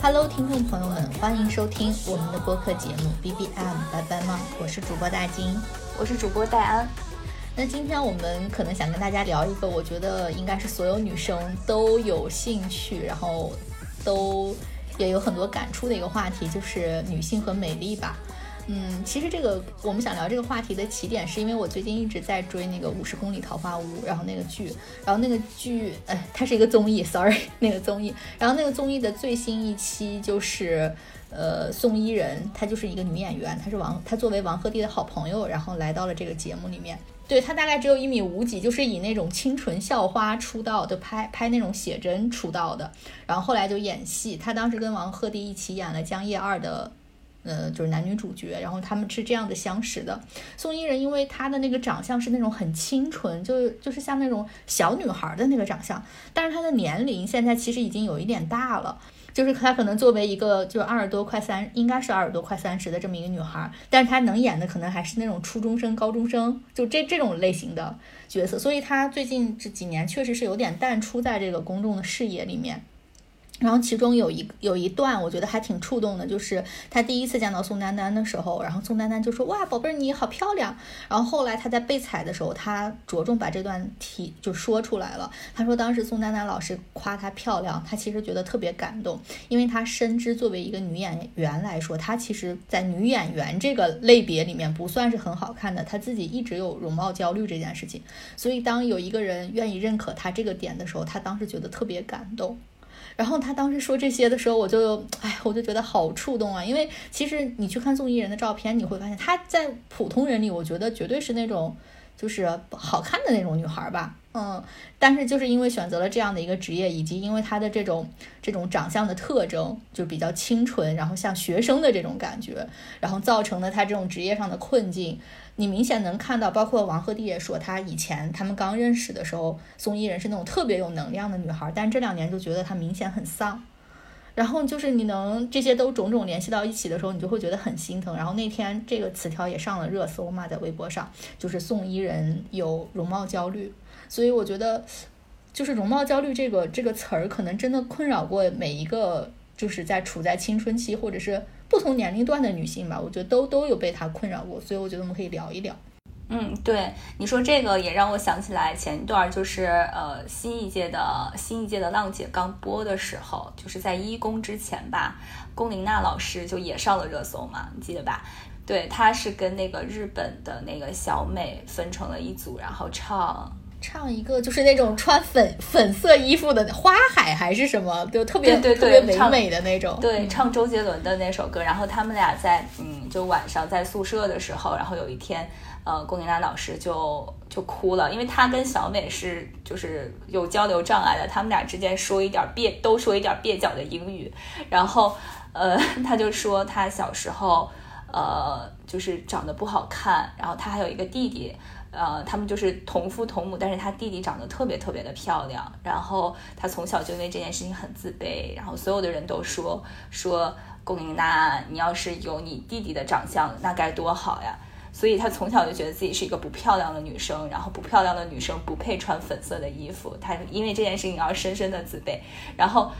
Hello，听众朋友们，欢迎收听我们的播客节目 BBM 拜拜吗？我是主播大金。我是主播戴安。那今天我们可能想跟大家聊一个，我觉得应该是所有女生都有兴趣，然后都也有很多感触的一个话题，就是女性和美丽吧。嗯，其实这个我们想聊这个话题的起点，是因为我最近一直在追那个《五十公里桃花坞》，然后那个剧，然后那个剧，呃，它是一个综艺，sorry，那个综艺，然后那个综艺的最新一期就是，呃，宋伊人，她就是一个女演员，她是王，她作为王鹤棣的好朋友，然后来到了这个节目里面。对她大概只有一米五几，就是以那种清纯校花出道的，拍拍那种写真出道的，然后后来就演戏。她当时跟王鹤棣一起演了《江夜二》的。呃，就是男女主角，然后他们是这样的相识的。宋伊人因为她的那个长相是那种很清纯，就就是像那种小女孩的那个长相，但是她的年龄现在其实已经有一点大了。就是她可能作为一个就二十多快三，应该是二十多快三十的这么一个女孩，但是她能演的可能还是那种初中生、高中生，就这这种类型的角色。所以她最近这几年确实是有点淡出在这个公众的视野里面。然后其中有一有一段，我觉得还挺触动的，就是他第一次见到宋丹丹的时候，然后宋丹丹就说：“哇，宝贝儿，你好漂亮。”然后后来他在被采的时候，他着重把这段提就说出来了。他说当时宋丹丹老师夸她漂亮，他其实觉得特别感动，因为他深知作为一个女演员来说，她其实在女演员这个类别里面不算是很好看的，她自己一直有容貌焦虑这件事情。所以当有一个人愿意认可她这个点的时候，他当时觉得特别感动。然后他当时说这些的时候，我就哎，我就觉得好触动啊！因为其实你去看宋艺人的照片，你会发现她在普通人里，我觉得绝对是那种就是好看的那种女孩吧，嗯。但是就是因为选择了这样的一个职业，以及因为她的这种这种长相的特征，就比较清纯，然后像学生的这种感觉，然后造成了她这种职业上的困境。你明显能看到，包括王鹤棣也说，他以前他们刚认识的时候，宋伊人是那种特别有能量的女孩，但这两年就觉得她明显很丧。然后就是你能这些都种种联系到一起的时候，你就会觉得很心疼。然后那天这个词条也上了热搜嘛，在微博上，就是宋伊人有容貌焦虑，所以我觉得，就是容貌焦虑这个这个词儿，可能真的困扰过每一个就是在处在青春期或者是。不同年龄段的女性吧，我觉得都都有被它困扰过，所以我觉得我们可以聊一聊。嗯，对，你说这个也让我想起来前一段就是呃新一届的新一届的浪姐刚播的时候，就是在一公之前吧，龚琳娜老师就也上了热搜嘛，你记得吧？对，她是跟那个日本的那个小美分成了一组，然后唱。唱一个就是那种穿粉粉色衣服的花海还是什么，就特别对特别唯美的那种。对，唱周杰伦的那首歌。然后他们俩在嗯，就晚上在宿舍的时候，然后有一天，呃，龚琳娜老师就就哭了，因为她跟小美是就是有交流障碍的，他们俩之间说一点蹩都说一点蹩脚的英语。然后呃，他就说他小时候呃就是长得不好看，然后他还有一个弟弟。呃，他们就是同父同母，但是他弟弟长得特别特别的漂亮，然后他从小就因为这件事情很自卑，然后所有的人都说说龚琳娜，你要是有你弟弟的长相，那该多好呀！所以他从小就觉得自己是一个不漂亮的女生，然后不漂亮的女生不配穿粉色的衣服，他因为这件事情而深深的自卑，然后。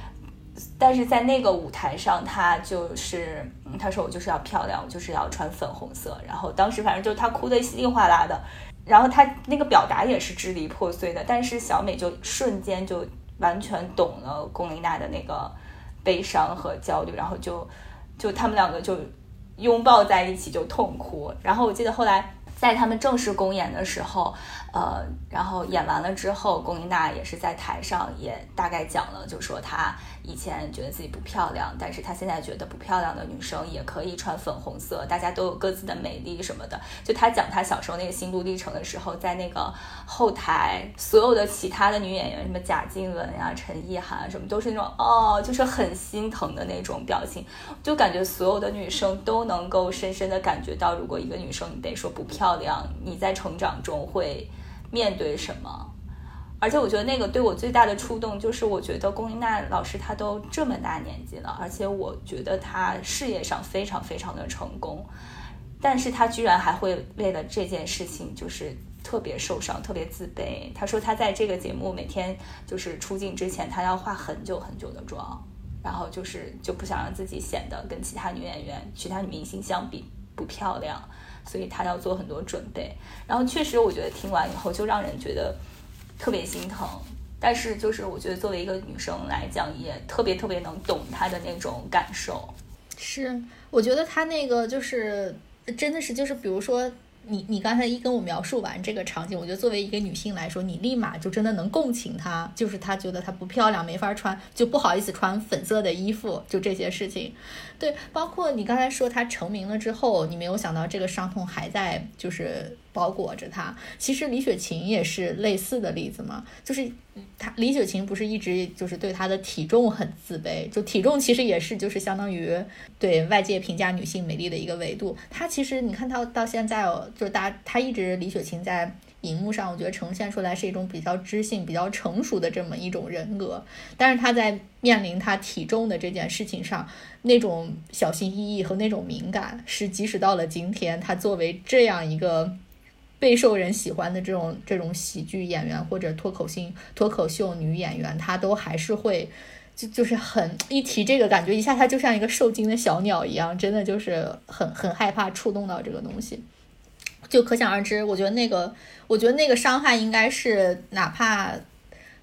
但是在那个舞台上，他就是他说我就是要漂亮，我就是要穿粉红色。然后当时反正就是他哭得稀里哗啦的，然后他那个表达也是支离破碎的。但是小美就瞬间就完全懂了龚琳娜的那个悲伤和焦虑，然后就就他们两个就拥抱在一起就痛哭。然后我记得后来在他们正式公演的时候。呃，然后演完了之后，龚琳娜也是在台上也大概讲了，就说她以前觉得自己不漂亮，但是她现在觉得不漂亮的女生也可以穿粉红色，大家都有各自的美丽什么的。就她讲她小时候那个心路历程的时候，在那个后台，所有的其他的女演员，什么贾静雯呀、陈意涵什么，都是那种哦，就是很心疼的那种表情，就感觉所有的女生都能够深深的感觉到，如果一个女生你得说不漂亮，你在成长中会。面对什么？而且我觉得那个对我最大的触动就是，我觉得龚琳娜老师她都这么大年纪了，而且我觉得她事业上非常非常的成功，但是她居然还会为了这件事情就是特别受伤，特别自卑。她说她在这个节目每天就是出镜之前，她要化很久很久的妆，然后就是就不想让自己显得跟其他女演员、其他女明星相比不漂亮，所以她要做很多准备。然后确实，我觉得听完以后就让人觉得特别心疼。但是就是我觉得作为一个女生来讲，也特别特别能懂她的那种感受。是，我觉得她那个就是真的是就是，比如说你你刚才一跟我描述完这个场景，我觉得作为一个女性来说，你立马就真的能共情她，就是她觉得她不漂亮，没法穿，就不好意思穿粉色的衣服，就这些事情。对，包括你刚才说她成名了之后，你没有想到这个伤痛还在就是包裹着她。其实李雪琴也是类似的例子嘛，就是她李雪琴不是一直就是对她的体重很自卑，就体重其实也是就是相当于对外界评价女性美丽的一个维度。她其实你看她到现在哦，就是大家她一直李雪琴在。荧幕上，我觉得呈现出来是一种比较知性、比较成熟的这么一种人格，但是她在面临她体重的这件事情上，那种小心翼翼和那种敏感，是即使到了今天，她作为这样一个备受人喜欢的这种这种喜剧演员或者脱口性脱口秀女演员，她都还是会就就是很一提这个，感觉一下她就像一个受惊的小鸟一样，真的就是很很害怕触动到这个东西。就可想而知，我觉得那个，我觉得那个伤害应该是哪怕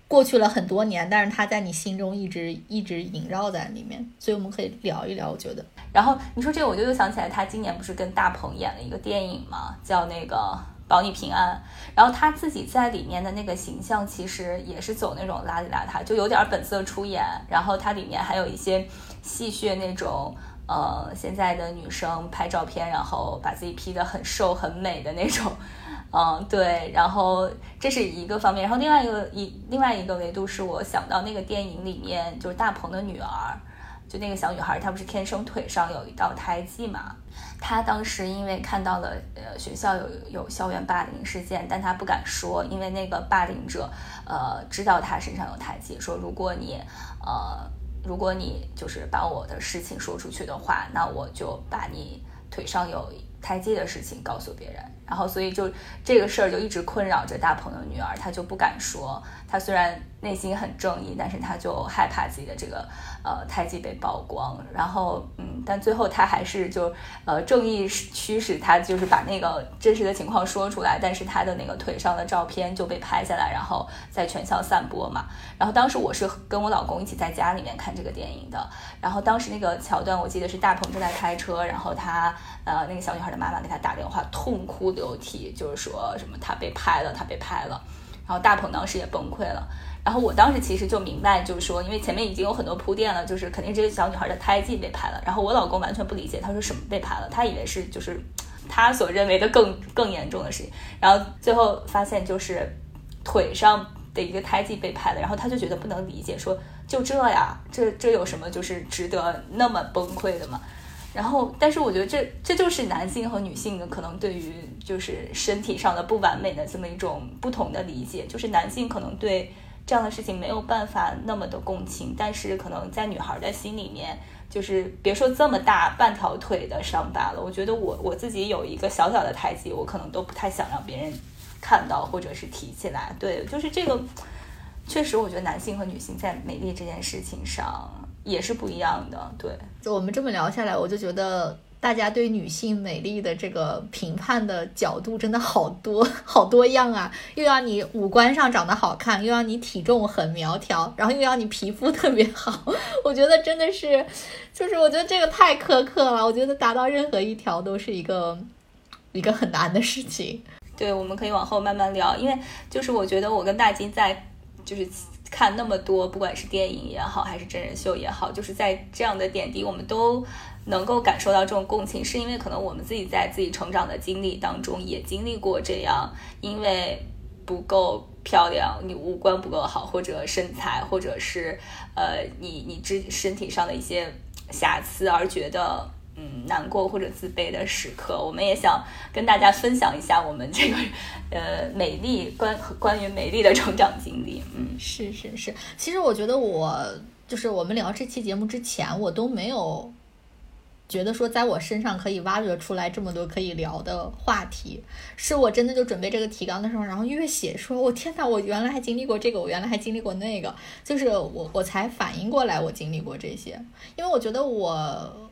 过去了很多年，但是它在你心中一直一直萦绕在里面。所以我们可以聊一聊，我觉得。然后你说这个，我就又想起来，他今年不是跟大鹏演了一个电影嘛，叫那个《保你平安》。然后他自己在里面的那个形象，其实也是走那种邋里邋遢，就有点本色出演。然后它里面还有一些戏谑那种。呃，现在的女生拍照片，然后把自己 P 的很瘦很美的那种，嗯，对，然后这是一个方面，然后另外一个一另外一个维度是我想到那个电影里面就是大鹏的女儿，就那个小女孩，她不是天生腿上有一道胎记嘛？她当时因为看到了呃学校有有校园霸凌事件，但她不敢说，因为那个霸凌者呃知道她身上有胎记，说如果你呃。如果你就是把我的事情说出去的话，那我就把你腿上有胎记的事情告诉别人，然后所以就这个事儿就一直困扰着大鹏的女儿，她就不敢说。她虽然内心很正义，但是她就害怕自己的这个呃胎记被曝光。然后嗯，但最后她还是就呃正义驱使她，就是把那个真实的情况说出来。但是她的那个腿上的照片就被拍下来，然后在全校散播嘛。然后当时我是跟我老公一起在家里面看这个电影的。然后当时那个桥段，我记得是大鹏正在开车，然后他呃那个小女孩的妈妈给他打电话，痛哭流涕，就是说什么他被拍了，他被拍了。然后大鹏当时也崩溃了，然后我当时其实就明白，就是说，因为前面已经有很多铺垫了，就是肯定这个小女孩的胎记被拍了。然后我老公完全不理解，他说什么被拍了，他以为是就是他所认为的更更严重的事情。然后最后发现就是腿上的一个胎记被拍了，然后他就觉得不能理解，说就这呀，这这有什么就是值得那么崩溃的吗？然后，但是我觉得这这就是男性和女性的可能对于就是身体上的不完美的这么一种不同的理解。就是男性可能对这样的事情没有办法那么的共情，但是可能在女孩的心里面，就是别说这么大半条腿的伤疤了，我觉得我我自己有一个小小的胎记，我可能都不太想让别人看到或者是提起来。对，就是这个，确实我觉得男性和女性在美丽这件事情上。也是不一样的，对。就我们这么聊下来，我就觉得大家对女性美丽的这个评判的角度真的好多好多样啊！又要你五官上长得好看，又要你体重很苗条，然后又要你皮肤特别好。我觉得真的是，就是我觉得这个太苛刻了。我觉得达到任何一条都是一个一个很难的事情。对，我们可以往后慢慢聊，因为就是我觉得我跟大金在就是。看那么多，不管是电影也好，还是真人秀也好，就是在这样的点滴，我们都能够感受到这种共情，是因为可能我们自己在自己成长的经历当中也经历过这样，因为不够漂亮，你五官不够好，或者身材，或者是呃你你肢身体上的一些瑕疵而觉得。嗯，难过或者自卑的时刻，我们也想跟大家分享一下我们这个 呃美丽关关于美丽的成长经历。嗯，是是是，其实我觉得我就是我们聊这期节目之前，我都没有觉得说在我身上可以挖掘出来这么多可以聊的话题，是我真的就准备这个提纲的时候，然后越写说，我天哪，我原来还经历过这个，我原来还经历过那个，就是我我才反应过来我经历过这些，因为我觉得我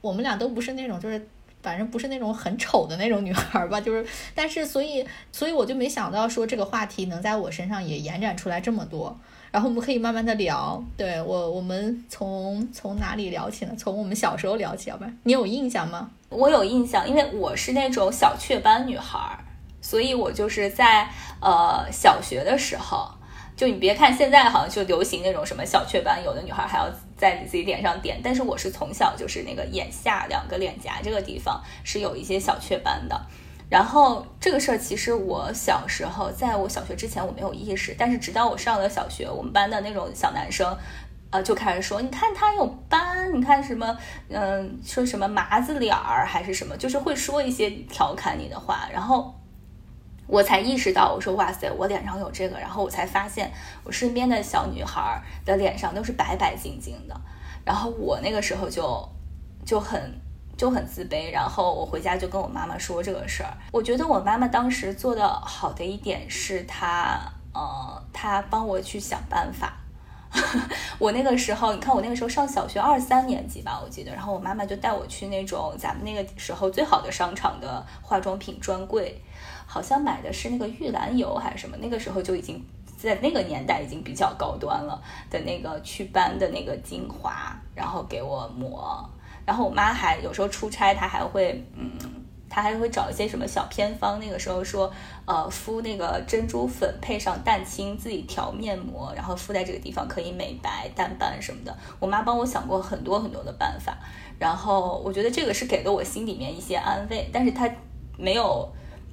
我们俩都不是那种就是。反正不是那种很丑的那种女孩吧，就是，但是所以，所以我就没想到说这个话题能在我身上也延展出来这么多，然后我们可以慢慢的聊。对我，我们从从哪里聊起呢？从我们小时候聊起，要不然你有印象吗？我有印象，因为我是那种小雀斑女孩，所以我就是在呃小学的时候。就你别看现在好像就流行那种什么小雀斑，有的女孩还要在你自己脸上点，但是我是从小就是那个眼下两个脸颊这个地方是有一些小雀斑的。然后这个事儿其实我小时候在我小学之前我没有意识，但是直到我上了小学，我们班的那种小男生，呃就开始说，你看他有斑，你看什么，嗯，说什么麻子脸儿还是什么，就是会说一些调侃你的话，然后。我才意识到，我说哇塞，我脸上有这个，然后我才发现我身边的小女孩的脸上都是白白净净的，然后我那个时候就就很就很自卑，然后我回家就跟我妈妈说这个事儿。我觉得我妈妈当时做的好的一点是她，呃，她帮我去想办法。我那个时候，你看我那个时候上小学二三年级吧，我记得，然后我妈妈就带我去那种咱们那个时候最好的商场的化妆品专柜。好像买的是那个玉兰油还是什么，那个时候就已经在那个年代已经比较高端了的那个祛斑的那个精华，然后给我抹。然后我妈还有时候出差，她还会，嗯，她还会找一些什么小偏方。那个时候说，呃，敷那个珍珠粉配上蛋清，自己调面膜，然后敷在这个地方可以美白淡斑什么的。我妈帮我想过很多很多的办法，然后我觉得这个是给了我心里面一些安慰，但是她没有。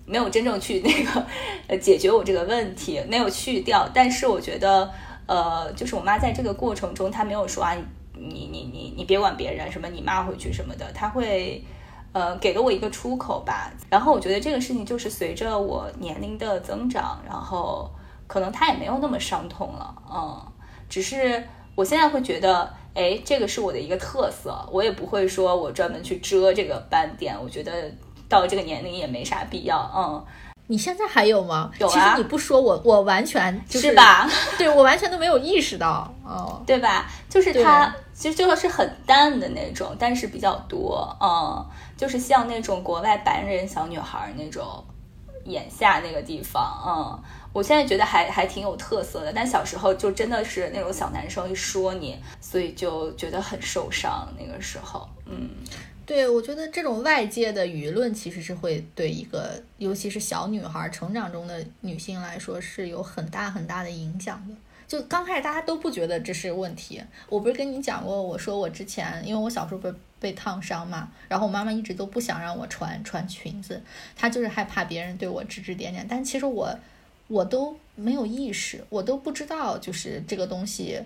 没有真正去那个呃解决我这个问题，没有去掉。但是我觉得，呃，就是我妈在这个过程中，她没有说啊，你你你你别管别人，什么你骂回去什么的，她会呃给了我一个出口吧。然后我觉得这个事情就是随着我年龄的增长，然后可能她也没有那么伤痛了，嗯，只是我现在会觉得，哎，这个是我的一个特色，我也不会说我专门去遮这个斑点，我觉得。到这个年龄也没啥必要，嗯，你现在还有吗？有啊。其实你不说我，我完全就是吧？对我完全都没有意识到，哦，对吧？就是它其实就是很淡的那种，但是比较多，嗯，就是像那种国外白人小女孩那种眼下那个地方，嗯，我现在觉得还还挺有特色的。但小时候就真的是那种小男生一说你，所以就觉得很受伤。那个时候，嗯。对，我觉得这种外界的舆论其实是会对一个，尤其是小女孩成长中的女性来说是有很大很大的影响的。就刚开始大家都不觉得这是问题。我不是跟你讲过，我说我之前因为我小时候被被烫伤嘛，然后我妈妈一直都不想让我穿穿裙子，她就是害怕别人对我指指点点。但其实我我都没有意识，我都不知道就是这个东西，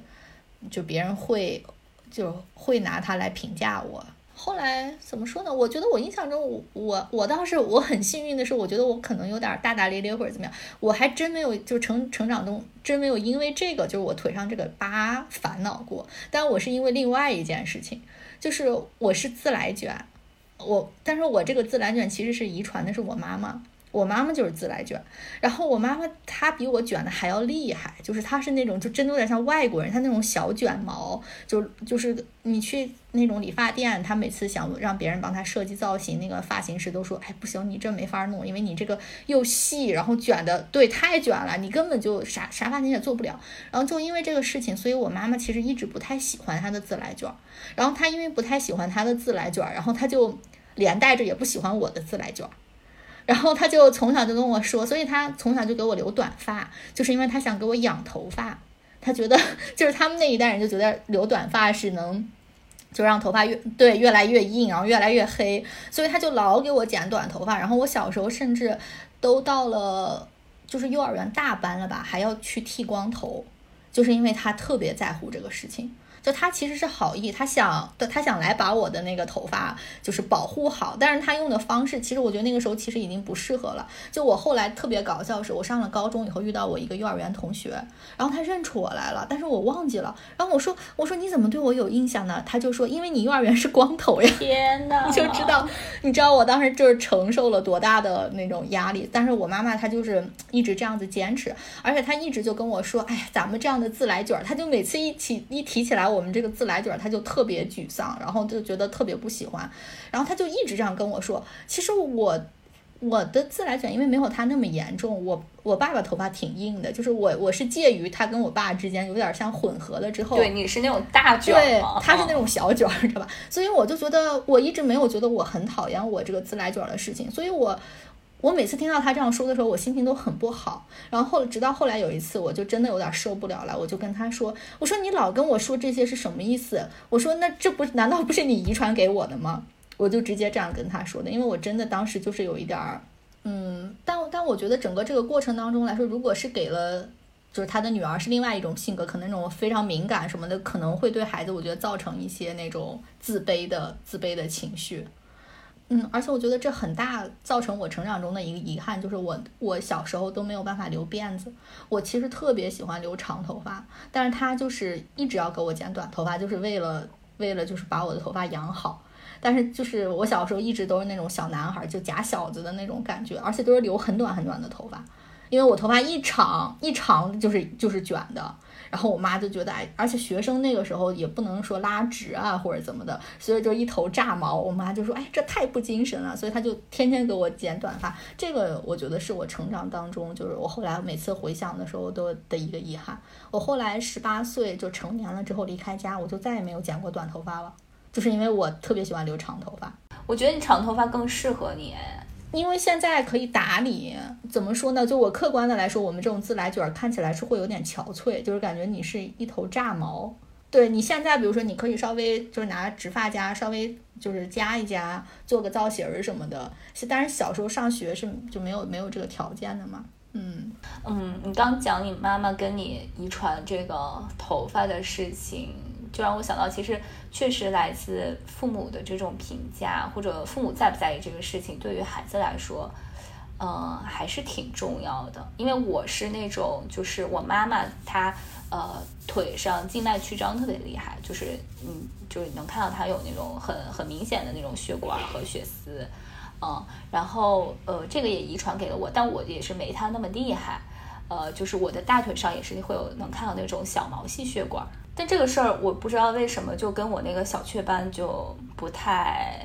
就别人会就会拿它来评价我。后来怎么说呢？我觉得我印象中，我我我倒是我很幸运的是，我觉得我可能有点大大咧咧或者怎么样，我还真没有就成成长中真没有因为这个就是我腿上这个疤烦恼过。但我是因为另外一件事情，就是我是自来卷，我但是我这个自来卷其实是遗传的，是我妈妈。我妈妈就是自来卷，然后我妈妈她比我卷的还要厉害，就是她是那种就真的有点像外国人，她那种小卷毛，就就是你去那种理发店，她每次想让别人帮她设计造型，那个发型师都说，哎不行，你这没法弄，因为你这个又细，然后卷的对太卷了，你根本就啥啥发型也做不了。然后就因为这个事情，所以我妈妈其实一直不太喜欢她的自来卷，然后她因为不太喜欢她的自来卷，然后她就连带着也不喜欢我的自来卷。然后他就从小就跟我说，所以他从小就给我留短发，就是因为他想给我养头发。他觉得就是他们那一代人就觉得留短发是能就让头发越对越来越硬，然后越来越黑，所以他就老给我剪短头发。然后我小时候甚至都到了就是幼儿园大班了吧，还要去剃光头，就是因为他特别在乎这个事情。就他其实是好意，他想他想来把我的那个头发就是保护好，但是他用的方式，其实我觉得那个时候其实已经不适合了。就我后来特别搞笑是，我上了高中以后遇到我一个幼儿园同学，然后他认出我来了，但是我忘记了。然后我说我说你怎么对我有印象呢？他就说因为你幼儿园是光头呀。天 哪！你就知道，你知道我当时就是承受了多大的那种压力。但是我妈妈她就是一直这样子坚持，而且她一直就跟我说，哎呀，咱们这样的自来卷儿，她就每次一起一提起来我们这个自来卷儿，她就特别沮丧，然后就觉得特别不喜欢，然后他就一直这样跟我说，其实我。我的自来卷因为没有他那么严重，我我爸爸头发挺硬的，就是我我是介于他跟我爸之间，有点像混合了之后。对，你是那种大卷对，他是那种小卷儿，知道吧？所以我就觉得我一直没有觉得我很讨厌我这个自来卷儿的事情，所以我我每次听到他这样说的时候，我心情都很不好。然后直到后来有一次，我就真的有点受不了了，我就跟他说：“我说你老跟我说这些是什么意思？我说那这不难道不是你遗传给我的吗？”我就直接这样跟他说的，因为我真的当时就是有一点儿，嗯，但但我觉得整个这个过程当中来说，如果是给了。就是他的女儿是另外一种性格，可能那种非常敏感什么的，可能会对孩子，我觉得造成一些那种自卑的自卑的情绪。嗯，而且我觉得这很大造成我成长中的一个遗憾，就是我我小时候都没有办法留辫子。我其实特别喜欢留长头发，但是他就是一直要给我剪短头发，就是为了为了就是把我的头发养好。但是就是我小时候一直都是那种小男孩，就假小子的那种感觉，而且都是留很短很短的头发，因为我头发一长一长就是就是卷的。然后我妈就觉得，哎，而且学生那个时候也不能说拉直啊或者怎么的，所以就一头炸毛。我妈就说，哎，这太不精神了，所以她就天天给我剪短发。这个我觉得是我成长当中，就是我后来每次回想的时候都的一个遗憾。我后来十八岁就成年了之后离开家，我就再也没有剪过短头发了，就是因为我特别喜欢留长头发。我觉得你长头发更适合你。因为现在可以打理，怎么说呢？就我客观的来说，我们这种自来卷看起来是会有点憔悴，就是感觉你是一头炸毛。对你现在，比如说你可以稍微就是拿直发夹稍微就是夹一夹，做个造型儿什么的。但是小时候上学是就没有没有这个条件的嘛。嗯嗯，你刚讲你妈妈跟你遗传这个头发的事情，就让我想到，其实确实来自父母的这种评价，或者父母在不在意这个事情，对于孩子来说，呃，还是挺重要的。因为我是那种，就是我妈妈她呃腿上静脉曲张特别厉害，就是嗯，就是能看到她有那种很很明显的那种血管和血丝，嗯，然后呃这个也遗传给了我，但我也是没她那么厉害。呃，就是我的大腿上也是会有能看到那种小毛细血管，但这个事儿我不知道为什么就跟我那个小雀斑就不太，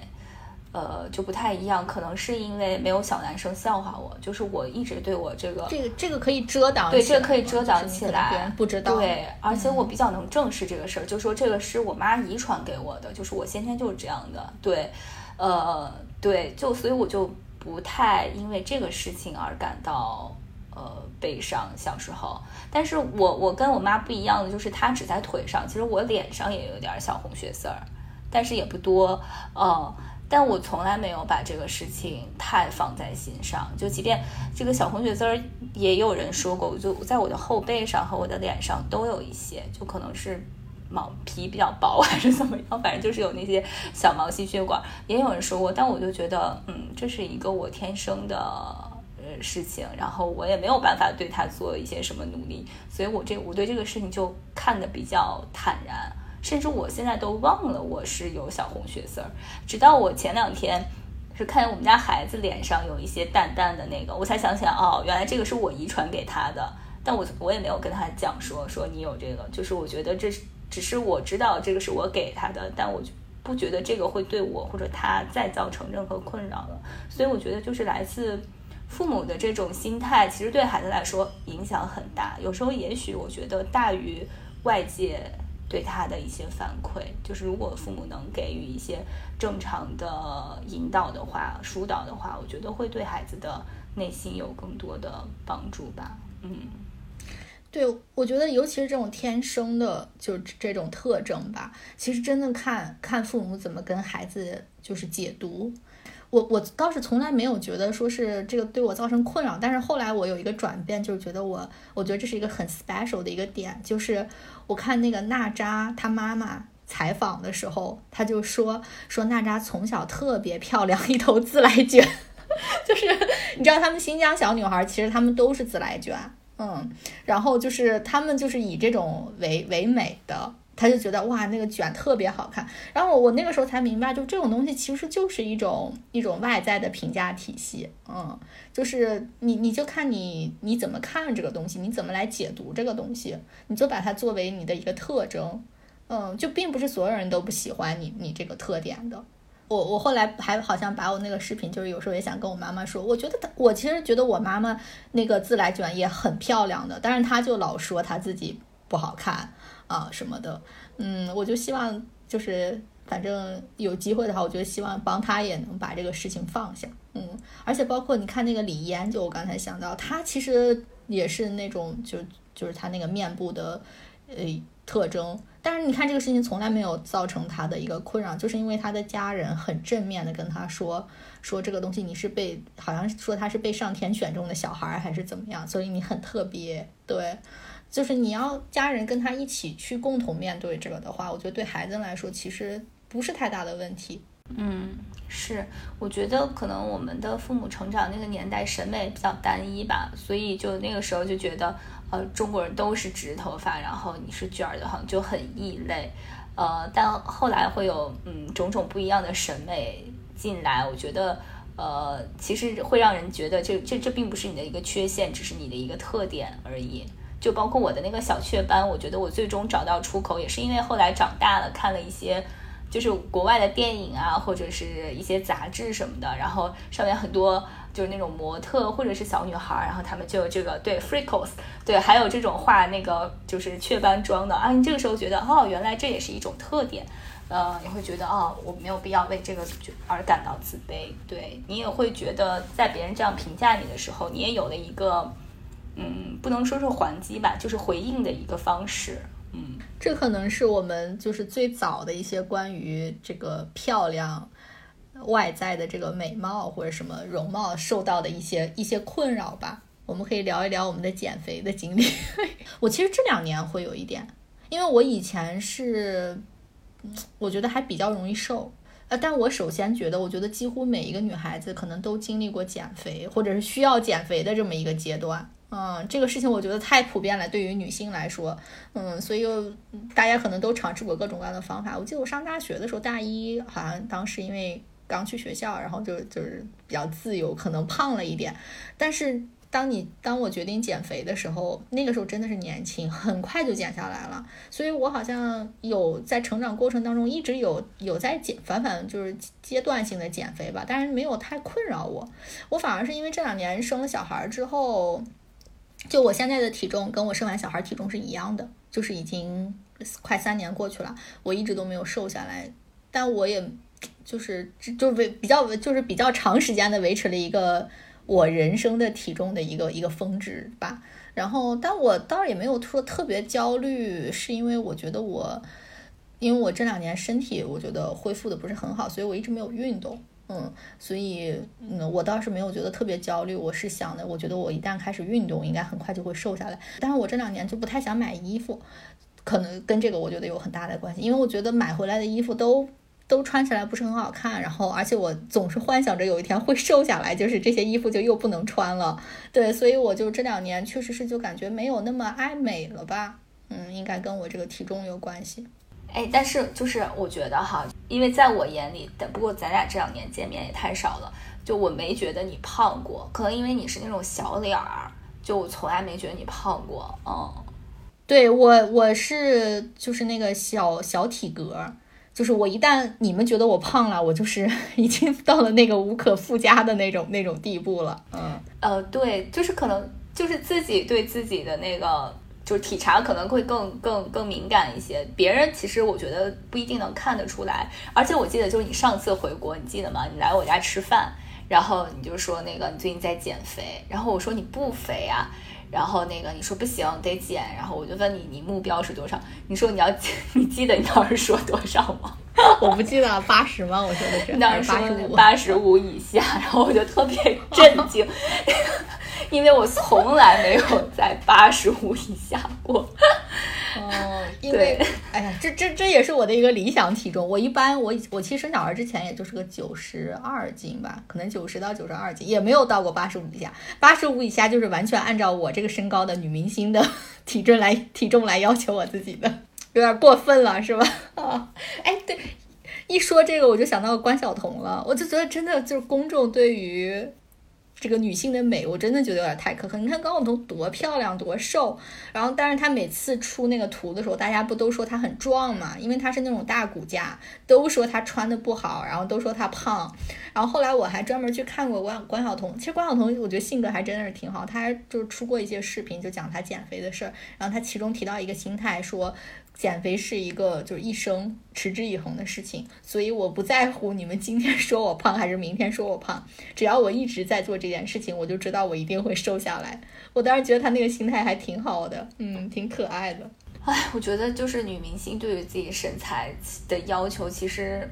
呃，就不太一样，可能是因为没有小男生笑话我，就是我一直对我这个这个这个可以遮挡，对，这个可以遮挡起来，不知道。对，而且我比较能正视这个事儿，就说这个是我妈遗传给我的，就是我先天就是这样的，对，呃，对，就所以我就不太因为这个事情而感到呃悲伤。小时候，但是我我跟我妈不一样的就是她只在腿上，其实我脸上也有点小红血丝儿，但是也不多，呃。但我从来没有把这个事情太放在心上，就即便这个小红血丝儿，也有人说过，我就在我的后背上和我的脸上都有一些，就可能是毛皮比较薄 还是怎么样，反正就是有那些小毛细血管，也有人说过，但我就觉得，嗯，这是一个我天生的事情，然后我也没有办法对他做一些什么努力，所以我这我对这个事情就看得比较坦然，甚至我现在都忘了我是有小红血丝儿，直到我前两天。是看见我们家孩子脸上有一些淡淡的那个，我才想起来哦，原来这个是我遗传给他的。但我我也没有跟他讲说说你有这个，就是我觉得这是只是我知道这个是我给他的，但我就不觉得这个会对我或者他再造成任何困扰了。所以我觉得就是来自父母的这种心态，其实对孩子来说影响很大。有时候也许我觉得大于外界对他的一些反馈，就是如果父母能给予一些正常的引导的话、疏导的话，我觉得会对孩子的内心有更多的帮助吧。嗯。对，我觉得尤其是这种天生的，就这种特征吧，其实真的看看父母怎么跟孩子就是解读。我我倒是从来没有觉得说是这个对我造成困扰，但是后来我有一个转变，就是觉得我我觉得这是一个很 special 的一个点，就是我看那个娜扎她妈妈采访的时候，她就说说娜扎从小特别漂亮，一头自来卷，就是你知道他们新疆小女孩其实她们都是自来卷，嗯，然后就是她们就是以这种为为美的。他就觉得哇，那个卷特别好看。然后我那个时候才明白，就这种东西其实就是一种一种外在的评价体系。嗯，就是你你就看你你怎么看这个东西，你怎么来解读这个东西，你就把它作为你的一个特征。嗯，就并不是所有人都不喜欢你你这个特点的。我我后来还好像把我那个视频，就是有时候也想跟我妈妈说，我觉得她我其实觉得我妈妈那个自来卷也很漂亮的，但是她就老说她自己不好看。啊什么的，嗯，我就希望就是反正有机会的话，我就希望帮他也能把这个事情放下，嗯，而且包括你看那个李嫣，就我刚才想到，她其实也是那种就就是她那个面部的呃特征，但是你看这个事情从来没有造成他的一个困扰，就是因为他的家人很正面的跟他说说这个东西你是被好像说他是被上天选中的小孩还是怎么样，所以你很特别，对。就是你要家人跟他一起去共同面对这个的话，我觉得对孩子来说其实不是太大的问题。嗯，是，我觉得可能我们的父母成长那个年代审美比较单一吧，所以就那个时候就觉得，呃，中国人都是直头发，然后你是卷儿的，好像就很异类。呃，但后来会有嗯种种不一样的审美进来，我觉得呃其实会让人觉得这这这并不是你的一个缺陷，只是你的一个特点而已。就包括我的那个小雀斑，我觉得我最终找到出口，也是因为后来长大了，看了一些就是国外的电影啊，或者是一些杂志什么的，然后上面很多就是那种模特或者是小女孩，然后他们就有这个对 freckles，对，还有这种画那个就是雀斑妆的啊，你这个时候觉得哦，原来这也是一种特点，呃，你会觉得哦，我没有必要为这个就而感到自卑，对你也会觉得在别人这样评价你的时候，你也有了一个。嗯，不能说是还击吧，就是回应的一个方式。嗯，这可能是我们就是最早的一些关于这个漂亮外在的这个美貌或者什么容貌受到的一些一些困扰吧。我们可以聊一聊我们的减肥的经历。我其实这两年会有一点，因为我以前是，我觉得还比较容易瘦。呃，但我首先觉得，我觉得几乎每一个女孩子可能都经历过减肥，或者是需要减肥的这么一个阶段。嗯，这个事情我觉得太普遍了，对于女性来说，嗯，所以大家可能都尝试过各种各样的方法。我记得我上大学的时候，大一好像当时因为刚去学校，然后就就是比较自由，可能胖了一点。但是当你当我决定减肥的时候，那个时候真的是年轻，很快就减下来了。所以我好像有在成长过程当中一直有有在减，反反就是阶段性的减肥吧，但是没有太困扰我。我反而是因为这两年生了小孩之后。就我现在的体重跟我生完小孩体重是一样的，就是已经快三年过去了，我一直都没有瘦下来，但我也就是就维比较就是比较长时间的维持了一个我人生的体重的一个一个峰值吧。然后，但我倒也没有说特别焦虑，是因为我觉得我因为我这两年身体我觉得恢复的不是很好，所以我一直没有运动。嗯，所以嗯，我倒是没有觉得特别焦虑。我是想的，我觉得我一旦开始运动，应该很快就会瘦下来。但是我这两年就不太想买衣服，可能跟这个我觉得有很大的关系。因为我觉得买回来的衣服都都穿起来不是很好看，然后而且我总是幻想着有一天会瘦下来，就是这些衣服就又不能穿了。对，所以我就这两年确实是就感觉没有那么爱美了吧。嗯，应该跟我这个体重有关系。哎，但是就是我觉得哈，因为在我眼里，但不过咱俩这两年见面也太少了，就我没觉得你胖过，可能因为你是那种小脸儿，就我从来没觉得你胖过。嗯，对我我是就是那个小小体格，就是我一旦你们觉得我胖了，我就是 已经到了那个无可复加的那种那种地步了。嗯，呃，对，就是可能就是自己对自己的那个。就是体察可能会更更更敏感一些，别人其实我觉得不一定能看得出来。而且我记得就是你上次回国，你记得吗？你来我家吃饭，然后你就说那个你最近在减肥，然后我说你不肥啊，然后那个你说不行得减，然后我就问你你目标是多少？你说你要 你记得你当时说多少吗？我不记得八十吗？我说的是当时八十五。八十五以下，然后我就特别震惊，因为我从来没有在八十五以下过。哦，因为哎呀，这这这也是我的一个理想体重。我一般我我其实生小孩之前也就是个九十二斤吧，可能九十到九十二斤，也没有到过八十五以下。八十五以下就是完全按照我这个身高的女明星的 体重来体重来要求我自己的，有点过分了，是吧？啊，哎，对，一说这个我就想到关晓彤了，我就觉得真的就是公众对于。这个女性的美，我真的觉得有点太苛刻。你看高晓彤多漂亮，多瘦，然后但是她每次出那个图的时候，大家不都说她很壮嘛？因为她是那种大骨架，都说她穿的不好，然后都说她胖。然后后来我还专门去看过关关晓彤，其实关晓彤我觉得性格还真的是挺好，她还就是出过一些视频，就讲她减肥的事儿。然后她其中提到一个心态，说减肥是一个就是一生持之以恒的事情，所以我不在乎你们今天说我胖还是明天说我胖，只要我一直在做这件事情，我就知道我一定会瘦下来。我当时觉得她那个心态还挺好的，嗯，挺可爱的。哎，我觉得就是女明星对于自己身材的要求，其实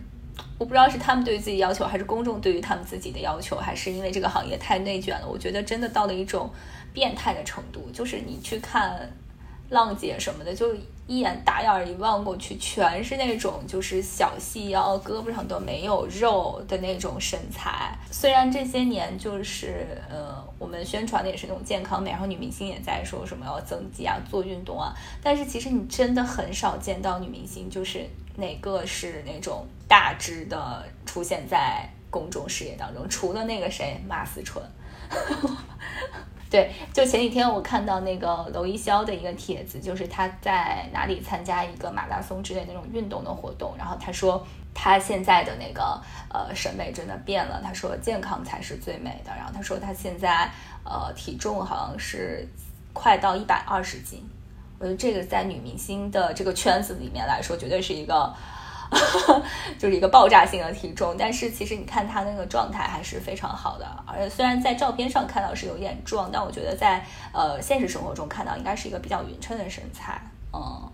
我不知道是她们对于自己要求，还是公众对于她们自己的要求，还是因为这个行业太内卷了。我觉得真的到了一种变态的程度，就是你去看浪姐什么的，就一眼打眼一望过去，全是那种就是小细腰，胳膊上都没有肉的那种身材。虽然这些年就是呃，我们宣传的也是那种健康美，然后女明星也在说什么要增肌啊、做运动啊，但是其实你真的很少见到女明星就是哪个是那种大只的出现在公众视野当中，除了那个谁马思纯。对，就前几天我看到那个娄艺潇的一个帖子，就是他在哪里参加一个马拉松之类那种运动的活动，然后他说他现在的那个呃审美真的变了，他说健康才是最美的，然后他说他现在呃体重好像是快到一百二十斤，我觉得这个在女明星的这个圈子里面来说，绝对是一个。就是一个爆炸性的体重，但是其实你看他那个状态还是非常好的，而且虽然在照片上看到是有点壮，但我觉得在呃现实生活中看到应该是一个比较匀称的身材。嗯，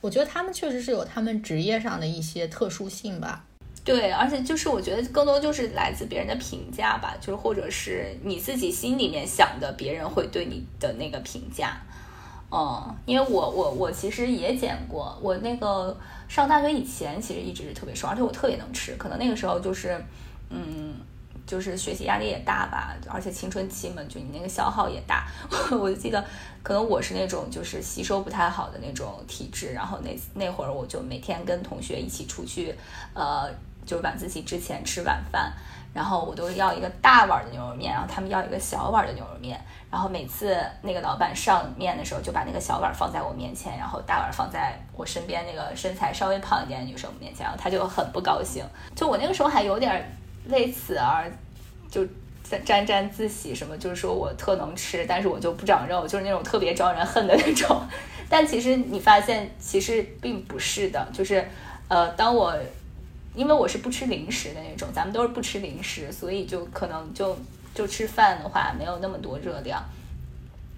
我觉得他们确实是有他们职业上的一些特殊性吧。对，而且就是我觉得更多就是来自别人的评价吧，就是或者是你自己心里面想的别人会对你的那个评价。嗯，因为我我我其实也减过，我那个上大学以前其实一直是特别瘦，而且我特别能吃，可能那个时候就是，嗯，就是学习压力也大吧，而且青春期嘛，就你那个消耗也大，我就记得可能我是那种就是吸收不太好的那种体质，然后那那会儿我就每天跟同学一起出去，呃，就晚自习之前吃晚饭。然后我都要一个大碗的牛肉面，然后他们要一个小碗的牛肉面。然后每次那个老板上面的时候，就把那个小碗放在我面前，然后大碗放在我身边那个身材稍微胖一点的女生面前，然后她就很不高兴。就我那个时候还有点为此而就沾沾自喜，什么就是说我特能吃，但是我就不长肉，就是那种特别招人恨的那种。但其实你发现，其实并不是的，就是呃，当我。因为我是不吃零食的那种，咱们都是不吃零食，所以就可能就就吃饭的话没有那么多热量。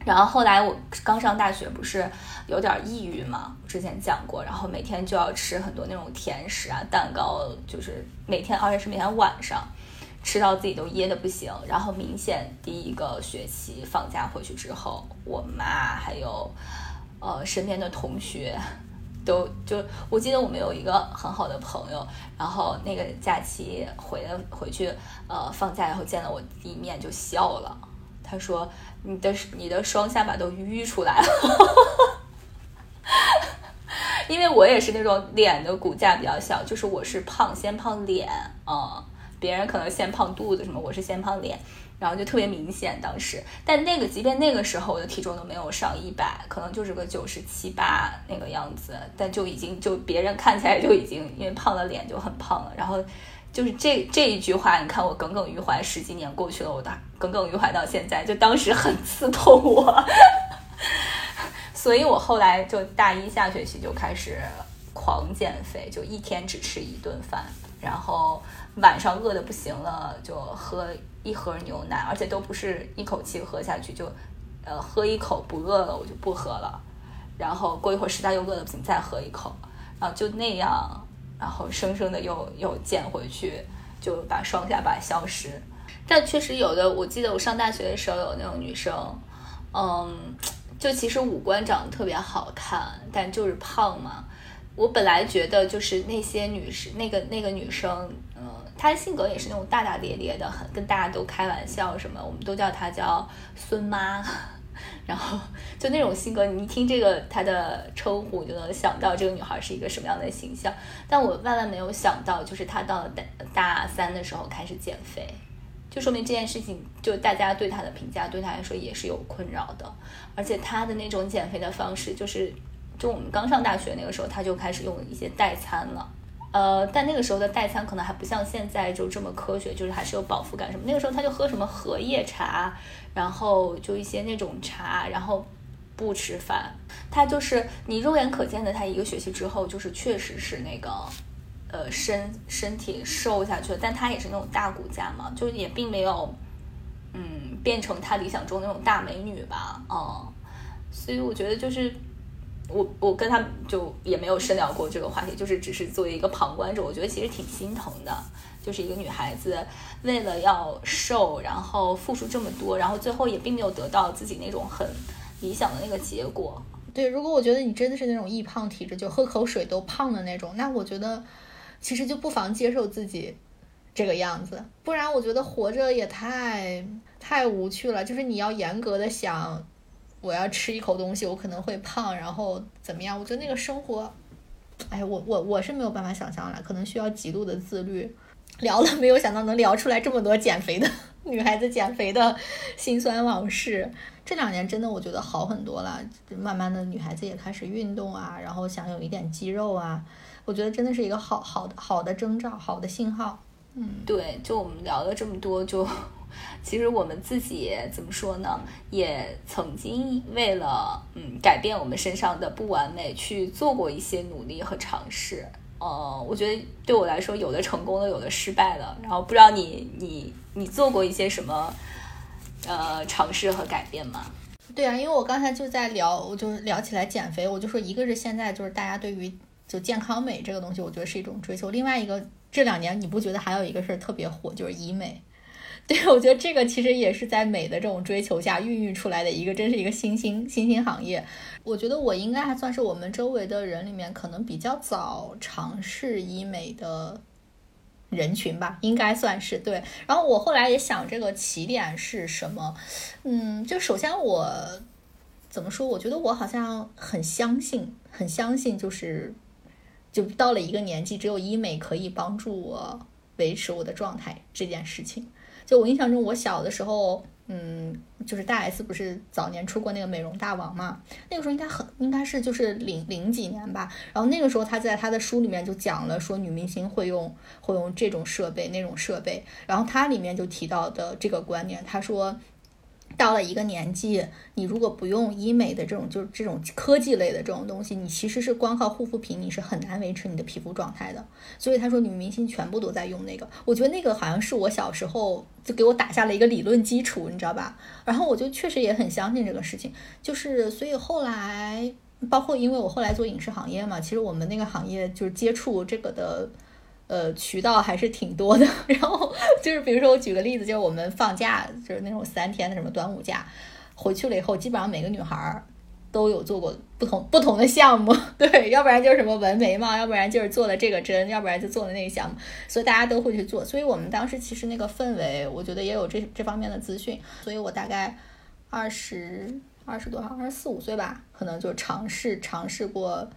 然后后来我刚上大学，不是有点抑郁嘛？之前讲过，然后每天就要吃很多那种甜食啊、蛋糕，就是每天，而且是每天晚上吃到自己都噎的不行。然后明显第一个学期放假回去之后，我妈还有呃身边的同学。都就我记得我们有一个很好的朋友，然后那个假期回了回去，呃，放假以后见了我第一面就笑了。他说：“你的你的双下巴都淤出来了。”因为我也是那种脸的骨架比较小，就是我是胖先胖脸，嗯，别人可能先胖肚子什么，我是先胖脸。然后就特别明显，当时，但那个即便那个时候我的体重都没有上一百，可能就是个九十七八那个样子，但就已经就别人看起来就已经因为胖了脸就很胖了。然后就是这这一句话，你看我耿耿于怀十几年过去了，我的耿耿于怀到现在，就当时很刺痛我，所以我后来就大一下学期就开始狂减肥，就一天只吃一顿饭，然后晚上饿的不行了就喝。一盒牛奶，而且都不是一口气喝下去，就，呃，喝一口不饿了我就不喝了，然后过一会儿实在又饿了不行再喝一口，然后就那样然后生生的又又减回去，就把双下巴消失。但确实有的，我记得我上大学的时候有那种女生，嗯，就其实五官长得特别好看，但就是胖嘛。我本来觉得就是那些女士，那个那个女生，嗯，她性格也是那种大大咧咧的，很跟大家都开玩笑什么，我们都叫她叫孙妈。然后就那种性格，你一听这个她的称呼，就能想到这个女孩是一个什么样的形象。但我万万没有想到，就是她到了大大三的时候开始减肥，就说明这件事情，就大家对她的评价，对她来说也是有困扰的。而且她的那种减肥的方式，就是就我们刚上大学那个时候，她就开始用一些代餐了。呃，但那个时候的代餐可能还不像现在就这么科学，就是还是有饱腹感什么。那个时候他就喝什么荷叶茶，然后就一些那种茶，然后不吃饭。他就是你肉眼可见的，他一个学期之后就是确实是那个呃身身体瘦下去了，但他也是那种大骨架嘛，就也并没有嗯变成他理想中那种大美女吧，嗯，所以我觉得就是。我我跟他就也没有深聊过这个话题，就是只是作为一个旁观者，我觉得其实挺心疼的。就是一个女孩子为了要瘦，然后付出这么多，然后最后也并没有得到自己那种很理想的那个结果。对，如果我觉得你真的是那种易胖体质，就喝口水都胖的那种，那我觉得其实就不妨接受自己这个样子，不然我觉得活着也太太无趣了。就是你要严格的想。我要吃一口东西，我可能会胖，然后怎么样？我觉得那个生活，哎，我我我是没有办法想象了，可能需要极度的自律。聊了，没有想到能聊出来这么多减肥的女孩子减肥的辛酸往事。这两年真的我觉得好很多了，慢慢的女孩子也开始运动啊，然后想有一点肌肉啊，我觉得真的是一个好好的好的征兆，好的信号。嗯，对，就我们聊了这么多，就。其实我们自己怎么说呢？也曾经为了嗯改变我们身上的不完美去做过一些努力和尝试。呃，我觉得对我来说，有的成功了，有的失败了。然后不知道你你你做过一些什么呃尝试和改变吗？对啊，因为我刚才就在聊，我就聊起来减肥，我就说一个是现在就是大家对于就健康美这个东西，我觉得是一种追求。另外一个这两年你不觉得还有一个事儿特别火，就是医美。对，我觉得这个其实也是在美的这种追求下孕育出来的一个，真是一个新兴新兴行业。我觉得我应该还算是我们周围的人里面可能比较早尝试医美的人群吧，应该算是对。然后我后来也想，这个起点是什么？嗯，就首先我怎么说？我觉得我好像很相信，很相信，就是就到了一个年纪，只有医美可以帮助我维持我的状态这件事情。就我印象中，我小的时候，嗯，就是大 S 不是早年出过那个美容大王嘛？那个时候应该很应该是就是零零几年吧。然后那个时候他在他的书里面就讲了，说女明星会用会用这种设备那种设备。然后他里面就提到的这个观念，他说。到了一个年纪，你如果不用医美的这种，就是这种科技类的这种东西，你其实是光靠护肤品，你是很难维持你的皮肤状态的。所以他说，女明星全部都在用那个，我觉得那个好像是我小时候就给我打下了一个理论基础，你知道吧？然后我就确实也很相信这个事情，就是所以后来，包括因为我后来做影视行业嘛，其实我们那个行业就是接触这个的。呃，渠道还是挺多的。然后就是，比如说我举个例子，就是我们放假，就是那种三天的什么端午假，回去了以后，基本上每个女孩儿都有做过不同不同的项目。对，要不然就是什么纹眉毛，要不然就是做了这个针，要不然就做了那个项目。所以大家都会去做。所以我们当时其实那个氛围，我觉得也有这这方面的资讯。所以我大概二十二十多少，二十四五岁吧，可能就尝试尝试过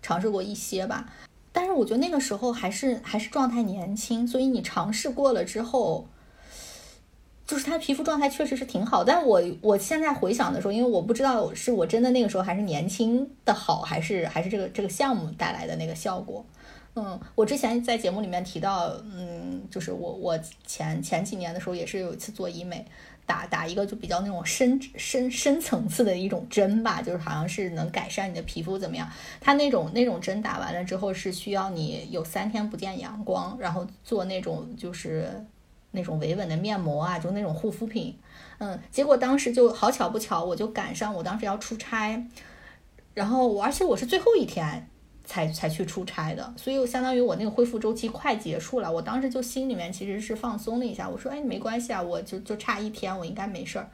尝试过一些吧。但是我觉得那个时候还是还是状态年轻，所以你尝试过了之后，就是他皮肤状态确实是挺好。但我我现在回想的时候，因为我不知道是我真的那个时候还是年轻的好，还是还是这个这个项目带来的那个效果。嗯，我之前在节目里面提到，嗯，就是我我前前几年的时候也是有一次做医美。打打一个就比较那种深深深层次的一种针吧，就是好像是能改善你的皮肤怎么样？它那种那种针打完了之后是需要你有三天不见阳光，然后做那种就是那种维稳的面膜啊，就那种护肤品。嗯，结果当时就好巧不巧，我就赶上我当时要出差，然后我而且我是最后一天。才才去出差的，所以相当于我那个恢复周期快结束了，我当时就心里面其实是放松了一下，我说哎没关系啊，我就就差一天，我应该没事儿。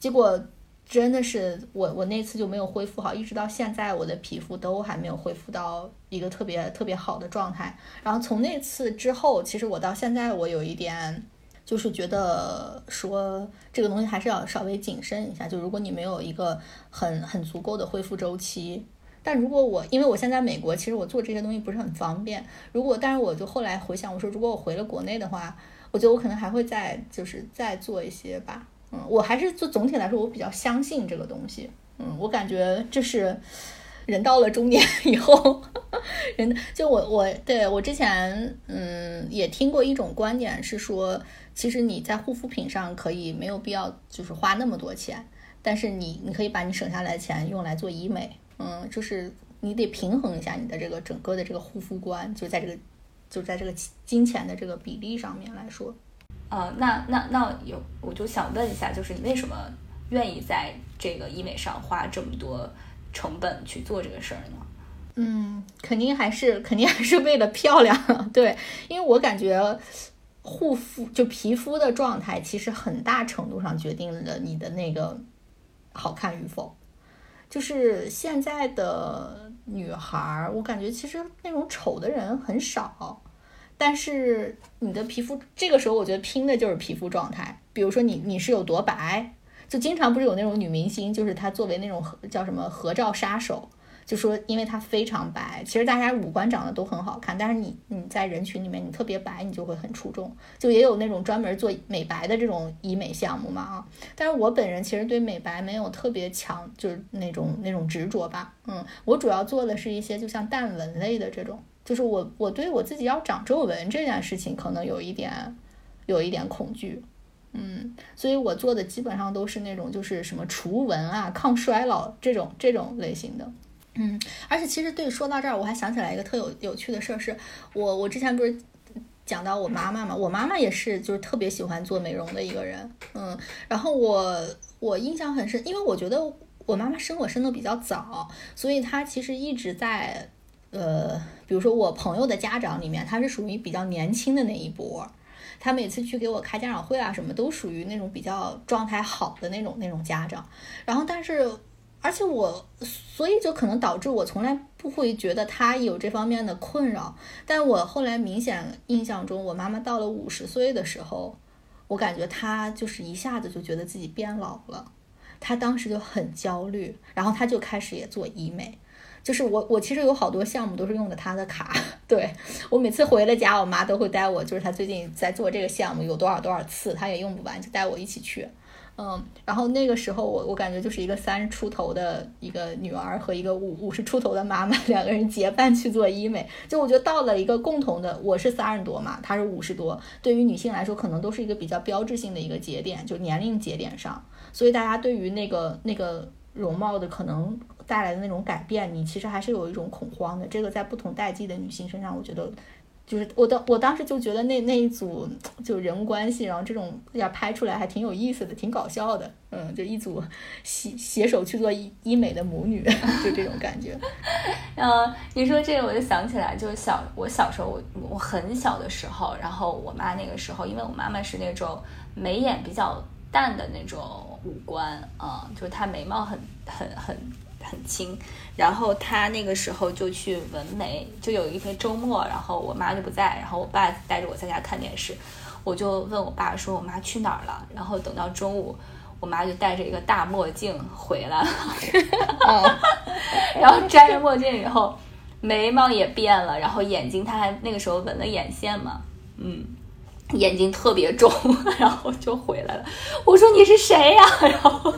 结果真的是我我那次就没有恢复好，一直到现在我的皮肤都还没有恢复到一个特别特别好的状态。然后从那次之后，其实我到现在我有一点。就是觉得说这个东西还是要稍微谨慎一下，就如果你没有一个很很足够的恢复周期，但如果我因为我现在美国，其实我做这些东西不是很方便。如果但是我就后来回想，我说如果我回了国内的话，我觉得我可能还会再就是再做一些吧。嗯，我还是就总体来说我比较相信这个东西。嗯，我感觉这是人到了中年 以后，人就我我对我之前嗯也听过一种观点是说。其实你在护肤品上可以没有必要就是花那么多钱，但是你你可以把你省下来的钱用来做医美，嗯，就是你得平衡一下你的这个整个的这个护肤观，就在这个就在这个金钱的这个比例上面来说。呃，那那那有我就想问一下，就是你为什么愿意在这个医美上花这么多成本去做这个事儿呢？嗯，肯定还是肯定还是为了漂亮，对，因为我感觉。护肤就皮肤的状态，其实很大程度上决定了你的那个好看与否。就是现在的女孩儿，我感觉其实那种丑的人很少，但是你的皮肤这个时候，我觉得拼的就是皮肤状态。比如说你你是有多白，就经常不是有那种女明星，就是她作为那种合叫什么合照杀手。就说，因为它非常白，其实大家五官长得都很好看，但是你你在人群里面你特别白，你就会很出众。就也有那种专门做美白的这种医美项目嘛啊。但是我本人其实对美白没有特别强，就是那种那种执着吧。嗯，我主要做的是一些就像淡纹类的这种，就是我我对我自己要长皱纹这件事情可能有一点有一点恐惧。嗯，所以我做的基本上都是那种就是什么除纹啊、抗衰老这种这种类型的。嗯，而且其实对说到这儿，我还想起来一个特有有趣的事儿，是我我之前不是讲到我妈妈嘛，我妈妈也是就是特别喜欢做美容的一个人，嗯，然后我我印象很深，因为我觉得我妈妈生我生的比较早，所以她其实一直在呃，比如说我朋友的家长里面，她是属于比较年轻的那一波，她每次去给我开家长会啊什么，都属于那种比较状态好的那种那种家长，然后但是。而且我，所以就可能导致我从来不会觉得他有这方面的困扰。但我后来明显印象中，我妈妈到了五十岁的时候，我感觉她就是一下子就觉得自己变老了，她当时就很焦虑，然后她就开始也做医美。就是我，我其实有好多项目都是用的她的卡。对我每次回了家，我妈都会带我，就是她最近在做这个项目，有多少多少次，她也用不完，就带我一起去。嗯，然后那个时候我我感觉就是一个三十出头的一个女儿和一个五五十出头的妈妈 两个人结伴去做医美，就我觉得到了一个共同的，我是三十多嘛，她是五十多，对于女性来说可能都是一个比较标志性的一个节点，就年龄节点上，所以大家对于那个那个容貌的可能带来的那种改变，你其实还是有一种恐慌的，这个在不同代际的女性身上，我觉得。就是我当我当时就觉得那那一组就人物关系，然后这种要拍出来还挺有意思的，挺搞笑的。嗯，就一组携携手去做医医美的母女，就这种感觉。嗯，你说这个我就想起来，就是小我小时候我我很小的时候，然后我妈那个时候，因为我妈妈是那种眉眼比较淡的那种五官啊，就是她眉毛很很很。很轻，然后他那个时候就去纹眉，就有一天周末，然后我妈就不在，然后我爸带着我在家看电视，我就问我爸说我妈去哪儿了，然后等到中午，我妈就戴着一个大墨镜回来了，然后摘了墨镜以后，眉毛也变了，然后眼睛他还那个时候纹了眼线嘛，嗯。眼睛特别重，然后就回来了。我说你是谁呀？然后，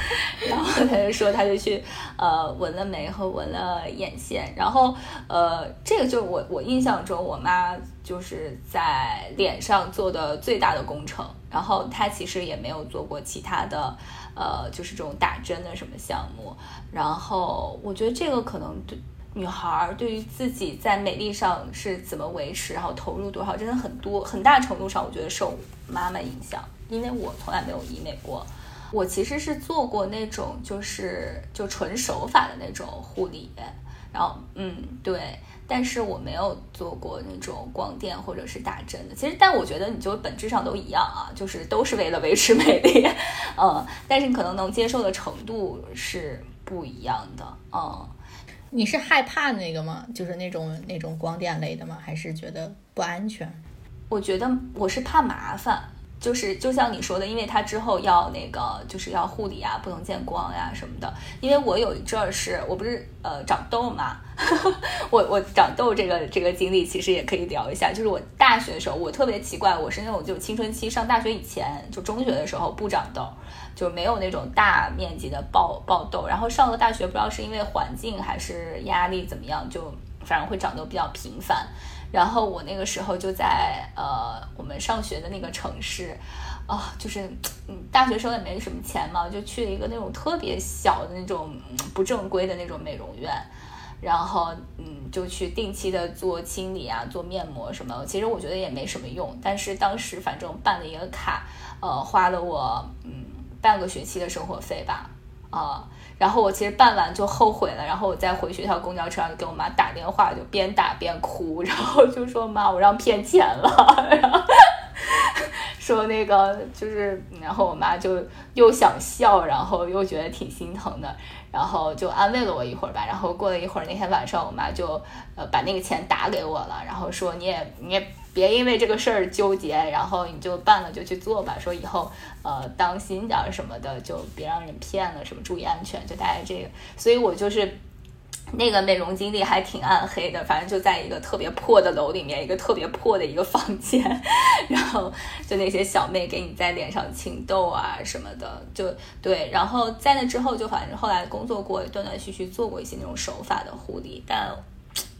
然后他就说他就去呃纹了眉和纹了眼线。然后呃，这个就是我我印象中我妈就是在脸上做的最大的工程。然后她其实也没有做过其他的呃，就是这种打针的什么项目。然后我觉得这个可能对。女孩儿对于自己在美丽上是怎么维持，然后投入多少，真的很多很大程度上，我觉得受妈妈影响。因为我从来没有医美过，我其实是做过那种就是就纯手法的那种护理，然后嗯对，但是我没有做过那种光电或者是打针的。其实，但我觉得你就本质上都一样啊，就是都是为了维持 美丽，嗯，但是你可能能接受的程度是不一样的，嗯。你是害怕那个吗？就是那种那种光电类的吗？还是觉得不安全？我觉得我是怕麻烦，就是就像你说的，因为他之后要那个就是要护理啊，不能见光呀什么的。因为我有一阵儿是我不是呃长痘嘛，我我长痘这个这个经历其实也可以聊一下。就是我大学的时候，我特别奇怪，我是那种就青春期上大学以前就中学的时候不长痘。就没有那种大面积的爆爆痘，然后上了大学，不知道是因为环境还是压力怎么样，就反正会长痘比较频繁。然后我那个时候就在呃我们上学的那个城市，啊，就是嗯大学生也没什么钱嘛，就去了一个那种特别小的那种不正规的那种美容院，然后嗯就去定期的做清理啊，做面膜什么。其实我觉得也没什么用，但是当时反正办了一个卡，呃，花了我嗯。半个学期的生活费吧，啊，然后我其实办完就后悔了，然后我再回学校公交车上给我妈打电话，就边打边哭，然后就说妈，我让骗钱了，然 后说那个就是，然后我妈就又想笑，然后又觉得挺心疼的，然后就安慰了我一会儿吧，然后过了一会儿，那天晚上我妈就呃把那个钱打给我了，然后说你也你也。别因为这个事儿纠结，然后你就办了就去做吧。说以后呃当心点儿什么的，就别让人骗了，什么注意安全，就大概这个。所以我就是那个美容经历还挺暗黑的，反正就在一个特别破的楼里面，一个特别破的一个房间，然后就那些小妹给你在脸上清痘啊什么的，就对。然后在那之后，就反正后来工作过，断断续续做过一些那种手法的护理，但。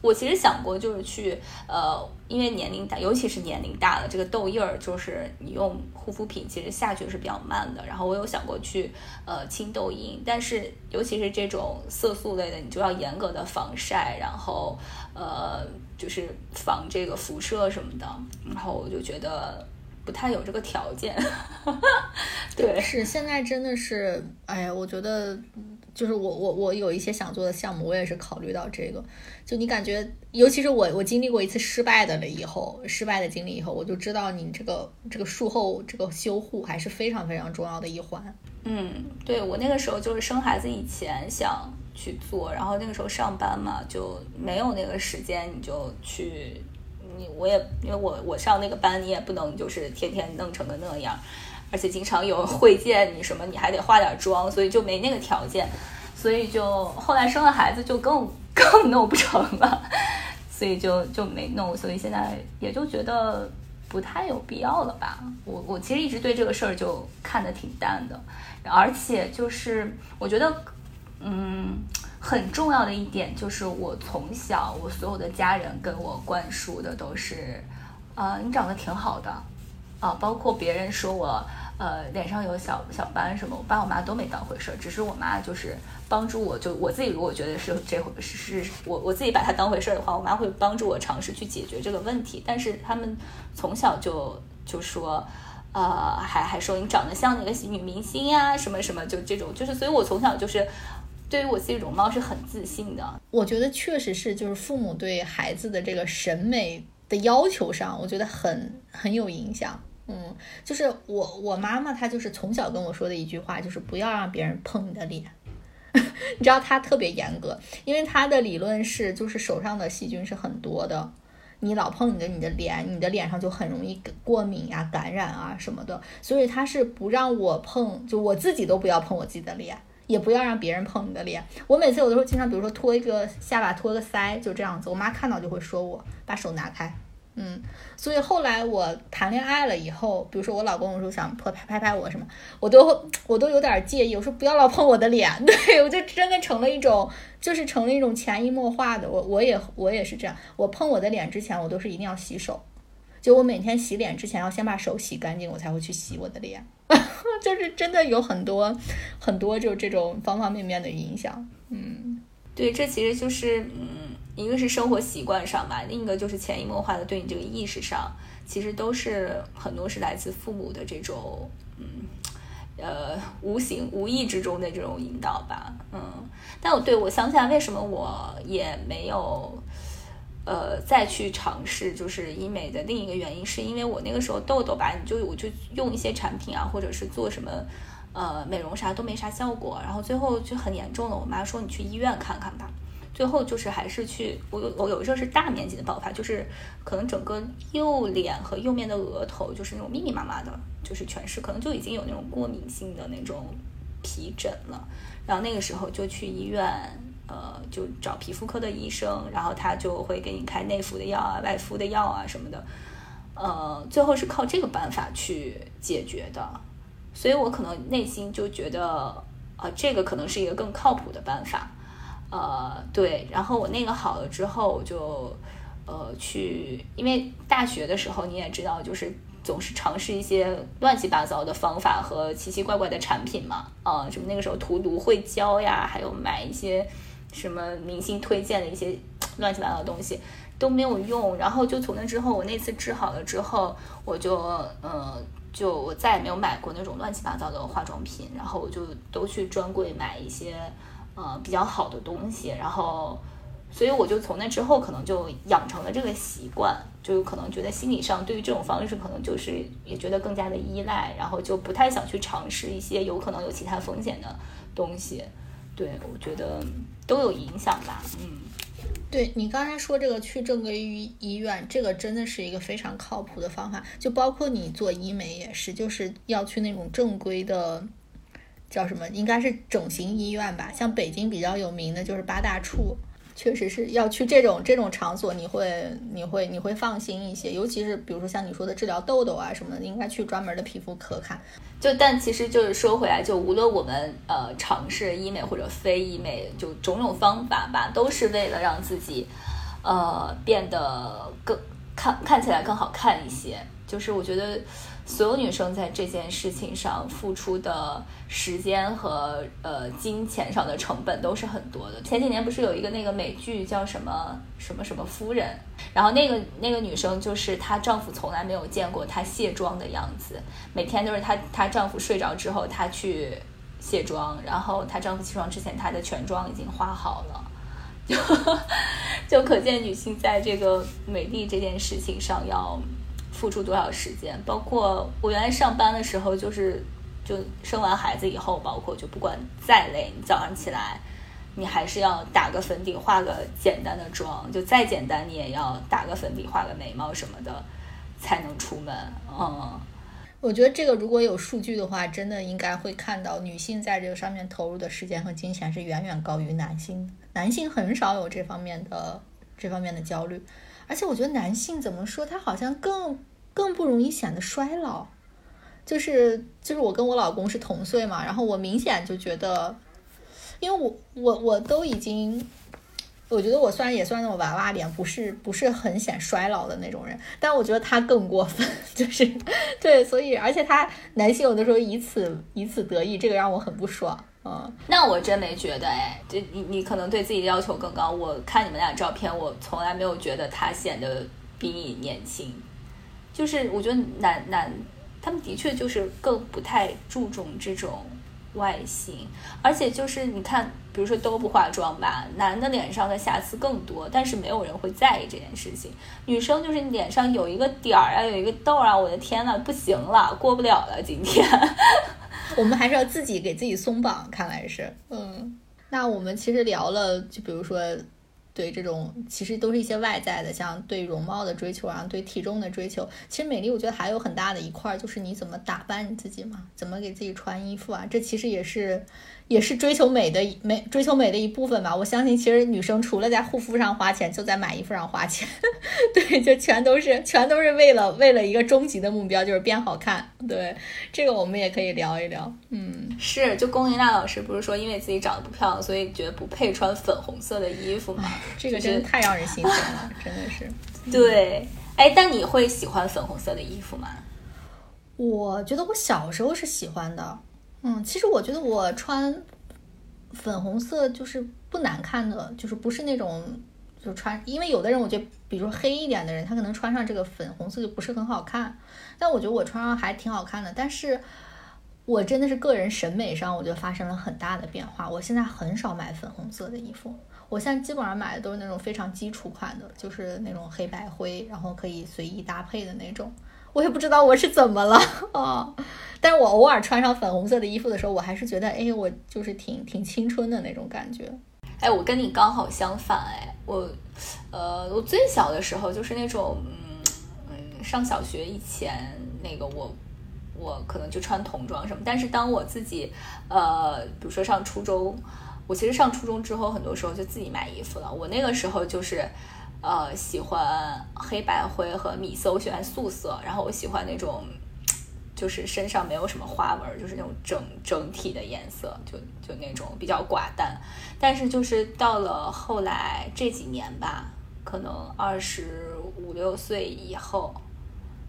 我其实想过，就是去呃，因为年龄大，尤其是年龄大了，这个痘印儿，就是你用护肤品，其实下去是比较慢的。然后我有想过去呃清痘印，但是尤其是这种色素类的，你就要严格的防晒，然后呃就是防这个辐射什么的。然后我就觉得不太有这个条件。对，是现在真的是，哎呀，我觉得。就是我我我有一些想做的项目，我也是考虑到这个。就你感觉，尤其是我我经历过一次失败的了以后，失败的经历以后，我就知道你这个这个术后这个修护还是非常非常重要的一环。嗯，对我那个时候就是生孩子以前想去做，然后那个时候上班嘛，就没有那个时间，你就去你我也因为我我上那个班，你也不能就是天天弄成个那样。而且经常有会见你什么，你还得化点妆，所以就没那个条件，所以就后来生了孩子就更更弄不成了，所以就就没弄，所以现在也就觉得不太有必要了吧。我我其实一直对这个事儿就看得挺淡的，而且就是我觉得，嗯，很重要的一点就是我从小我所有的家人跟我灌输的都是，呃，你长得挺好的。啊，包括别人说我，呃，脸上有小小斑什么，我爸我妈都没当回事儿，只是我妈就是帮助我，就我自己如果觉得是这回是是我我自己把它当回事儿的话，我妈会帮助我尝试去解决这个问题。但是他们从小就就说，呃，还还说你长得像那个女明星呀，什么什么，就这种，就是所以我从小就是对于我自己容貌是很自信的。我觉得确实是，就是父母对孩子的这个审美的要求上，我觉得很很有影响。嗯，就是我我妈妈，她就是从小跟我说的一句话，就是不要让别人碰你的脸。你知道她特别严格，因为她的理论是，就是手上的细菌是很多的，你老碰你的你的脸，你的脸上就很容易过敏呀、感染啊什么的。所以她是不让我碰，就我自己都不要碰我自己的脸，也不要让别人碰你的脸。我每次有的时候经常，比如说托一个下巴、托个腮，就这样子，我妈看到就会说我把手拿开。嗯，所以后来我谈恋爱了以后，比如说我老公有时候想拍拍拍我什么，我都我都有点介意，我说不要老碰我的脸，对我就真的成了一种，就是成了一种潜移默化的，我我也我也是这样，我碰我的脸之前，我都是一定要洗手，就我每天洗脸之前要先把手洗干净，我才会去洗我的脸，就是真的有很多很多就这种方方面面的影响，嗯，对，这其实就是嗯。一个是生活习惯上吧，另一个就是潜移默化的对你这个意识上，其实都是很多是来自父母的这种，嗯，呃，无形无意之中的这种引导吧，嗯，但我对我想起来，为什么我也没有呃再去尝试就是医美的另一个原因，是因为我那个时候痘痘吧，你就我就用一些产品啊，或者是做什么呃美容啥都没啥效果，然后最后就很严重了。我妈说你去医院看看吧。最后就是还是去我有我有一阵是大面积的爆发，就是可能整个右脸和右面的额头就是那种密密麻麻的，就是全是可能就已经有那种过敏性的那种皮疹了。然后那个时候就去医院，呃，就找皮肤科的医生，然后他就会给你开内服的药啊、外敷的药啊什么的，呃，最后是靠这个办法去解决的。所以我可能内心就觉得，啊，这个可能是一个更靠谱的办法。呃，对，然后我那个好了之后，就呃去，因为大学的时候你也知道，就是总是尝试一些乱七八糟的方法和奇奇怪怪的产品嘛，啊，什么那个时候涂芦荟胶呀，还有买一些什么明星推荐的一些 乱七八糟的东西都没有用，然后就从那之后，我那次治好了之后，我就呃就我再也没有买过那种乱七八糟的化妆品，然后我就都去专柜买一些。呃，比较好的东西，然后，所以我就从那之后可能就养成了这个习惯，就可能觉得心理上对于这种方式可能就是也觉得更加的依赖，然后就不太想去尝试一些有可能有其他风险的东西。对，我觉得都有影响吧。嗯，对你刚才说这个去正规医医院，这个真的是一个非常靠谱的方法，就包括你做医美也是，就是要去那种正规的。叫什么？应该是整形医院吧。像北京比较有名的就是八大处，确实是要去这种这种场所，你会你会你会放心一些。尤其是比如说像你说的治疗痘痘啊什么的，应该去专门的皮肤科看。就但其实就是说回来，就无论我们呃尝试医美或者非医美，就种种方法吧，都是为了让自己呃变得更看看起来更好看一些。就是我觉得。所有女生在这件事情上付出的时间和呃金钱上的成本都是很多的。前几年不是有一个那个美剧叫什么什么什么夫人，然后那个那个女生就是她丈夫从来没有见过她卸妆的样子，每天都是她她丈夫睡着之后她去卸妆，然后她丈夫起床之前她的全妆已经化好了，就就可见女性在这个美丽这件事情上要。付出多少时间？包括我原来上班的时候，就是就生完孩子以后，包括就不管再累，你早上起来，你还是要打个粉底，化个简单的妆，就再简单，你也要打个粉底，画个眉毛什么的，才能出门。嗯，我觉得这个如果有数据的话，真的应该会看到女性在这个上面投入的时间和金钱是远远高于男性，男性很少有这方面的这方面的焦虑。而且我觉得男性怎么说，他好像更更不容易显得衰老。就是就是我跟我老公是同岁嘛，然后我明显就觉得，因为我我我都已经，我觉得我虽然也算那种娃娃脸，不是不是很显衰老的那种人，但我觉得他更过分，就是对，所以而且他男性有的时候以此以此得意，这个让我很不爽。那我真没觉得哎，就你你可能对自己的要求更高。我看你们俩照片，我从来没有觉得他显得比你年轻。就是我觉得男男他们的确就是更不太注重这种外形，而且就是你看，比如说都不化妆吧，男的脸上的瑕疵更多，但是没有人会在意这件事情。女生就是脸上有一个点儿啊，有一个痘啊，我的天呐，不行了，过不了了，今天。我们还是要自己给自己松绑，看来是，嗯，那我们其实聊了，就比如说，对这种其实都是一些外在的，像对容貌的追求啊，对体重的追求。其实美丽，我觉得还有很大的一块，就是你怎么打扮你自己嘛，怎么给自己穿衣服啊，这其实也是。也是追求美的美，追求美的一部分吧。我相信，其实女生除了在护肤上花钱，就在买衣服上花钱。对，就全都是，全都是为了为了一个终极的目标，就是变好看。对，这个我们也可以聊一聊。嗯，是，就龚琳娜老师不是说因为自己长得不漂亮，所以觉得不配穿粉红色的衣服吗？这个真的太让人心疼了，真的是。对，哎，但你会喜欢粉红色的衣服吗？我觉得我小时候是喜欢的。嗯，其实我觉得我穿粉红色就是不难看的，就是不是那种就穿，因为有的人我觉得，比如说黑一点的人，他可能穿上这个粉红色就不是很好看，但我觉得我穿上还挺好看的。但是我真的是个人审美上，我觉得发生了很大的变化。我现在很少买粉红色的衣服，我现在基本上买的都是那种非常基础款的，就是那种黑白灰，然后可以随意搭配的那种。我也不知道我是怎么了啊，但是我偶尔穿上粉红色的衣服的时候，我还是觉得，哎，我就是挺挺青春的那种感觉。哎，我跟你刚好相反，哎，我，呃，我最小的时候就是那种，嗯嗯，上小学以前那个我，我可能就穿童装什么，但是当我自己，呃，比如说上初中，我其实上初中之后，很多时候就自己买衣服了。我那个时候就是，呃，喜欢黑白灰和米色，我喜欢素色，然后我喜欢那种。就是身上没有什么花纹，就是那种整整体的颜色，就就那种比较寡淡。但是就是到了后来这几年吧，可能二十五六岁以后，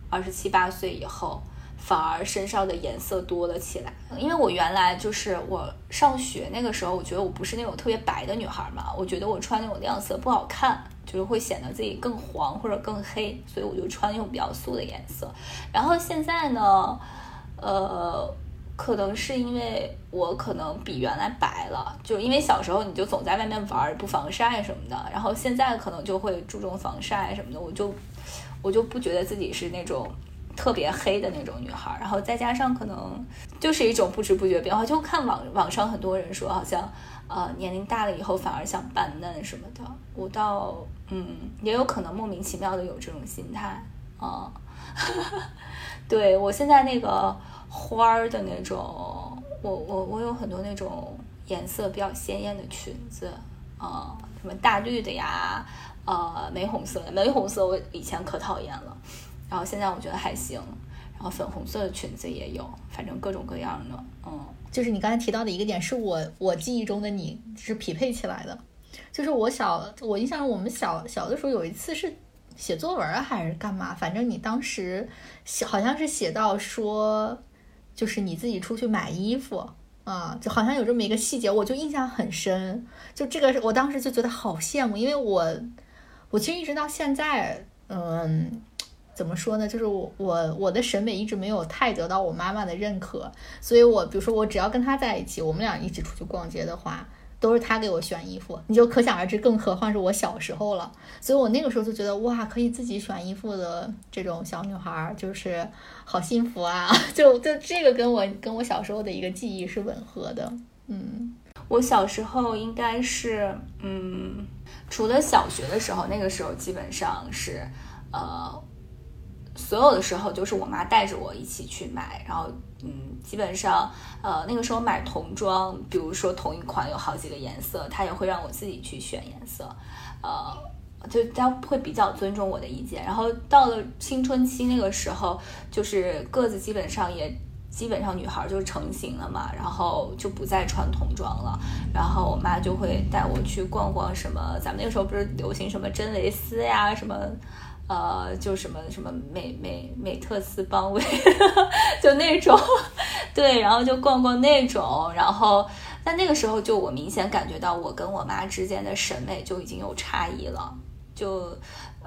二十七八岁以后，反而身上的颜色多了起来。因为我原来就是我上学那个时候，我觉得我不是那种特别白的女孩嘛，我觉得我穿那种亮色不好看。就是会显得自己更黄或者更黑，所以我就穿那种比较素的颜色。然后现在呢，呃，可能是因为我可能比原来白了，就因为小时候你就总在外面玩，不防晒什么的。然后现在可能就会注重防晒什么的，我就我就不觉得自己是那种特别黑的那种女孩。然后再加上可能就是一种不知不觉变化，就看网网上很多人说好像。呃，年龄大了以后反而想扮嫩什么的，我倒嗯，也有可能莫名其妙的有这种心态啊。对我现在那个花儿的那种，我我我有很多那种颜色比较鲜艳的裙子啊，什么大绿的呀，呃，玫红色，玫红色我以前可讨厌了，然后现在我觉得还行，然后粉红色的裙子也有，反正各种各样的，嗯。就是你刚才提到的一个点，是我我记忆中的你是匹配起来的。就是我小我印象，我们小小的时候有一次是写作文还是干嘛，反正你当时写好像是写到说，就是你自己出去买衣服啊，就好像有这么一个细节，我就印象很深。就这个，我当时就觉得好羡慕，因为我我其实一直到现在，嗯。怎么说呢？就是我我我的审美一直没有太得到我妈妈的认可，所以我比如说我只要跟她在一起，我们俩一起出去逛街的话，都是她给我选衣服，你就可想而知，更何况是我小时候了。所以我那个时候就觉得哇，可以自己选衣服的这种小女孩就是好幸福啊！就就这个跟我跟我小时候的一个记忆是吻合的。嗯，我小时候应该是嗯，除了小学的时候，那个时候基本上是呃。所有的时候都是我妈带着我一起去买，然后嗯，基本上呃那个时候买童装，比如说同一款有好几个颜色，她也会让我自己去选颜色，呃，就她会比较尊重我的意见。然后到了青春期那个时候，就是个子基本上也基本上女孩就成型了嘛，然后就不再穿童装了，然后我妈就会带我去逛逛什么，咱们那个时候不是流行什么真蕾丝呀什么。呃，就什么什么美美美特斯邦威，就那种，对，然后就逛逛那种，然后但那个时候就我明显感觉到我跟我妈之间的审美就已经有差异了，就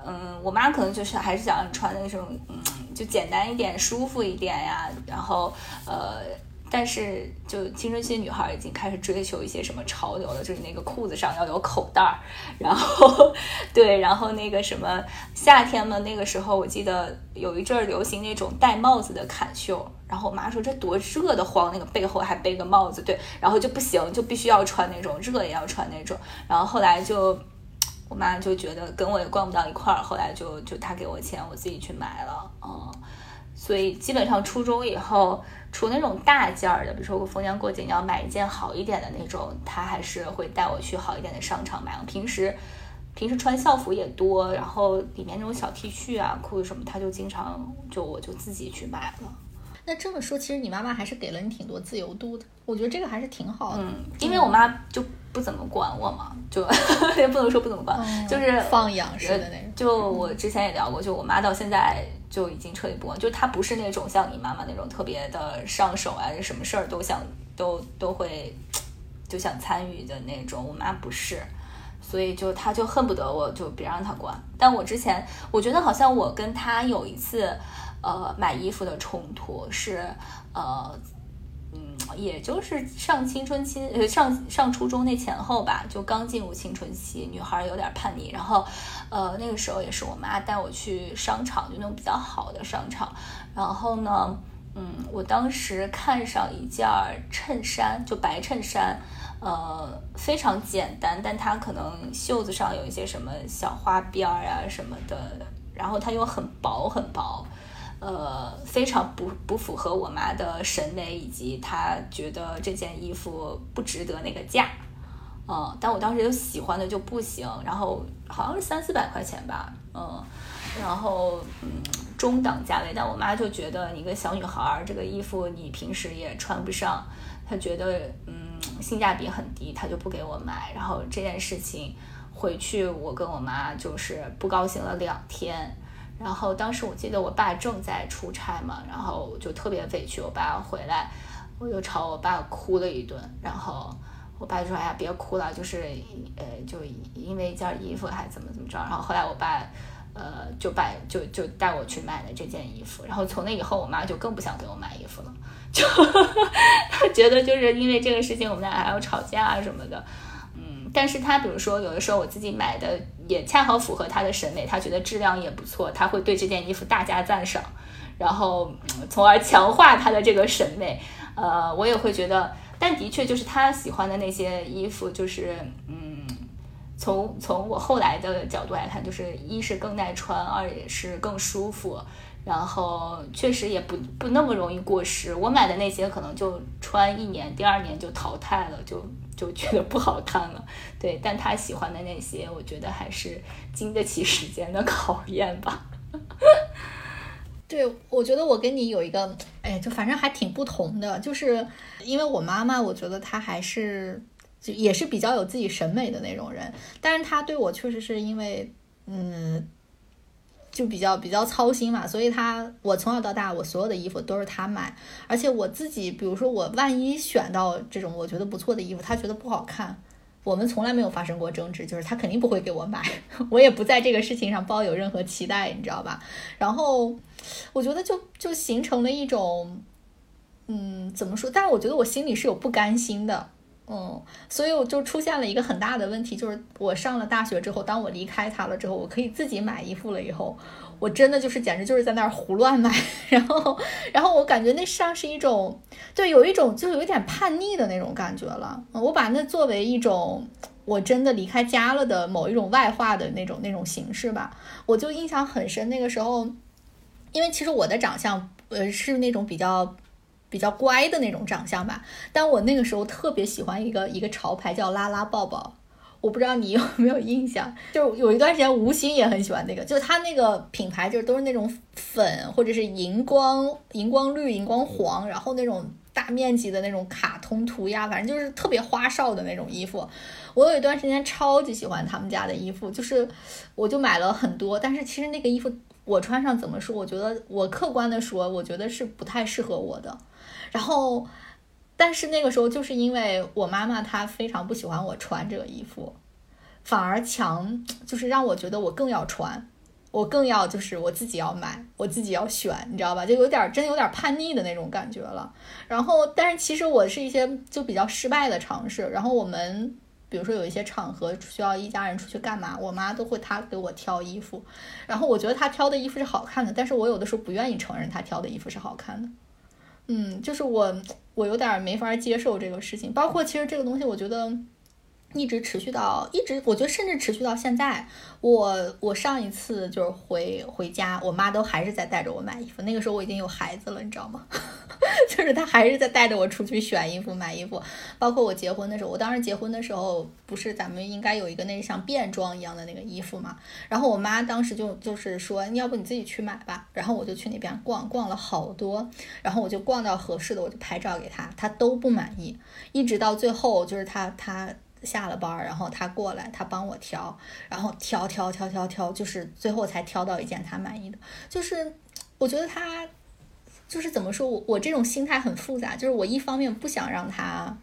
嗯，我妈可能就是还是想穿那种嗯，就简单一点、舒服一点呀，然后呃。但是，就青春期女孩已经开始追求一些什么潮流了，就是那个裤子上要有口袋儿，然后，对，然后那个什么夏天嘛，那个时候我记得有一阵儿流行那种戴帽子的坎袖，然后我妈说这多热的慌，那个背后还背个帽子，对，然后就不行，就必须要穿那种热也要穿那种，然后后来就我妈就觉得跟我也逛不到一块儿，后来就就她给我钱，我自己去买了，嗯，所以基本上初中以后。除那种大件儿的，比如说我逢年过节你要买一件好一点的那种，他还是会带我去好一点的商场买。平时平时穿校服也多，然后里面那种小 T 恤啊、裤子什么，他就经常就我就自己去买了。那这么说，其实你妈妈还是给了你挺多自由度的，我觉得这个还是挺好的。嗯，因为我妈就不怎么管我嘛，就 也不能说不怎么管，就是放养式的那种。就我之前也聊过，就我妈到现在。就已经彻底不管，就他不是那种像你妈妈那种特别的上手啊，什么事儿都想都都会就想参与的那种。我妈不是，所以就他就恨不得我就别让他管。但我之前我觉得好像我跟他有一次呃买衣服的冲突是呃也就是上青春期，呃，上上初中那前后吧，就刚进入青春期，女孩有点叛逆。然后，呃，那个时候也是我妈带我去商场，就那种比较好的商场。然后呢，嗯，我当时看上一件衬衫，就白衬衫，呃，非常简单，但它可能袖子上有一些什么小花边儿啊什么的，然后它又很薄很薄。呃，非常不不符合我妈的审美，以及她觉得这件衣服不值得那个价，嗯，但我当时就喜欢的就不行，然后好像是三四百块钱吧，嗯，然后嗯中等价位，但我妈就觉得你一个小女孩儿这个衣服你平时也穿不上，她觉得嗯性价比很低，她就不给我买，然后这件事情回去我跟我妈就是不高兴了两天。然后当时我记得我爸正在出差嘛，然后就特别委屈我爸回来，我就朝我爸哭了一顿。然后我爸就说：“哎呀，别哭了，就是呃，就因为一件衣服还怎么怎么着。”然后后来我爸呃就把就就带我去买了这件衣服。然后从那以后，我妈就更不想给我买衣服了，就她 觉得就是因为这个事情，我们俩还要吵架什么的。嗯但是他比如说有的时候我自己买的也恰好符合他的审美，他觉得质量也不错，他会对这件衣服大加赞赏，然后从而强化他的这个审美。呃，我也会觉得，但的确就是他喜欢的那些衣服，就是嗯，从从我后来的角度来看，就是一是更耐穿，二也是更舒服，然后确实也不不那么容易过时。我买的那些可能就穿一年，第二年就淘汰了，就。就觉得不好看了，对，但他喜欢的那些，我觉得还是经得起时间的考验吧。对，我觉得我跟你有一个，哎，就反正还挺不同的，就是因为我妈妈，我觉得她还是就也是比较有自己审美的那种人，但是她对我确实是因为，嗯。就比较比较操心嘛，所以他我从小到大我所有的衣服都是他买，而且我自己比如说我万一选到这种我觉得不错的衣服，他觉得不好看，我们从来没有发生过争执，就是他肯定不会给我买，我也不在这个事情上抱有任何期待，你知道吧？然后我觉得就就形成了一种，嗯，怎么说？但是我觉得我心里是有不甘心的。嗯，所以我就出现了一个很大的问题，就是我上了大学之后，当我离开他了之后，我可以自己买衣服了以后，我真的就是简直就是在那儿胡乱买，然后，然后我感觉那像是一种，就有一种就有点叛逆的那种感觉了。我把那作为一种我真的离开家了的某一种外化的那种那种形式吧，我就印象很深。那个时候，因为其实我的长相呃是那种比较。比较乖的那种长相吧，但我那个时候特别喜欢一个一个潮牌叫拉拉抱抱，我不知道你有没有印象，就有一段时间吴昕也很喜欢那个，就是它那个品牌就是都是那种粉或者是荧光荧光绿荧光黄，然后那种大面积的那种卡通涂鸦，反正就是特别花哨的那种衣服。我有一段时间超级喜欢他们家的衣服，就是我就买了很多，但是其实那个衣服我穿上怎么说，我觉得我客观的说，我觉得是不太适合我的。然后，但是那个时候就是因为我妈妈她非常不喜欢我穿这个衣服，反而强就是让我觉得我更要穿，我更要就是我自己要买，我自己要选，你知道吧？就有点真有点叛逆的那种感觉了。然后，但是其实我是一些就比较失败的尝试。然后我们比如说有一些场合需要一家人出去干嘛，我妈都会她给我挑衣服，然后我觉得她挑的衣服是好看的，但是我有的时候不愿意承认她挑的衣服是好看的。嗯，就是我，我有点没法接受这个事情。包括其实这个东西，我觉得一直持续到一直，我觉得甚至持续到现在。我我上一次就是回回家，我妈都还是在带着我买衣服。那个时候我已经有孩子了，你知道吗？就是她还是在带着我出去选衣服、买衣服。包括我结婚的时候，我当时结婚的时候，不是咱们应该有一个那个像便装一样的那个衣服嘛？然后我妈当时就就是说，要不你自己去买吧。然后我就去那边逛逛了好多，然后我就逛到合适的，我就拍照给她，她都不满意。一直到最后，就是她她下了班，然后他过来，他帮我挑，然后挑挑挑挑挑，就是最后才挑到一件他满意的。就是我觉得他。就是怎么说，我我这种心态很复杂。就是我一方面不想让他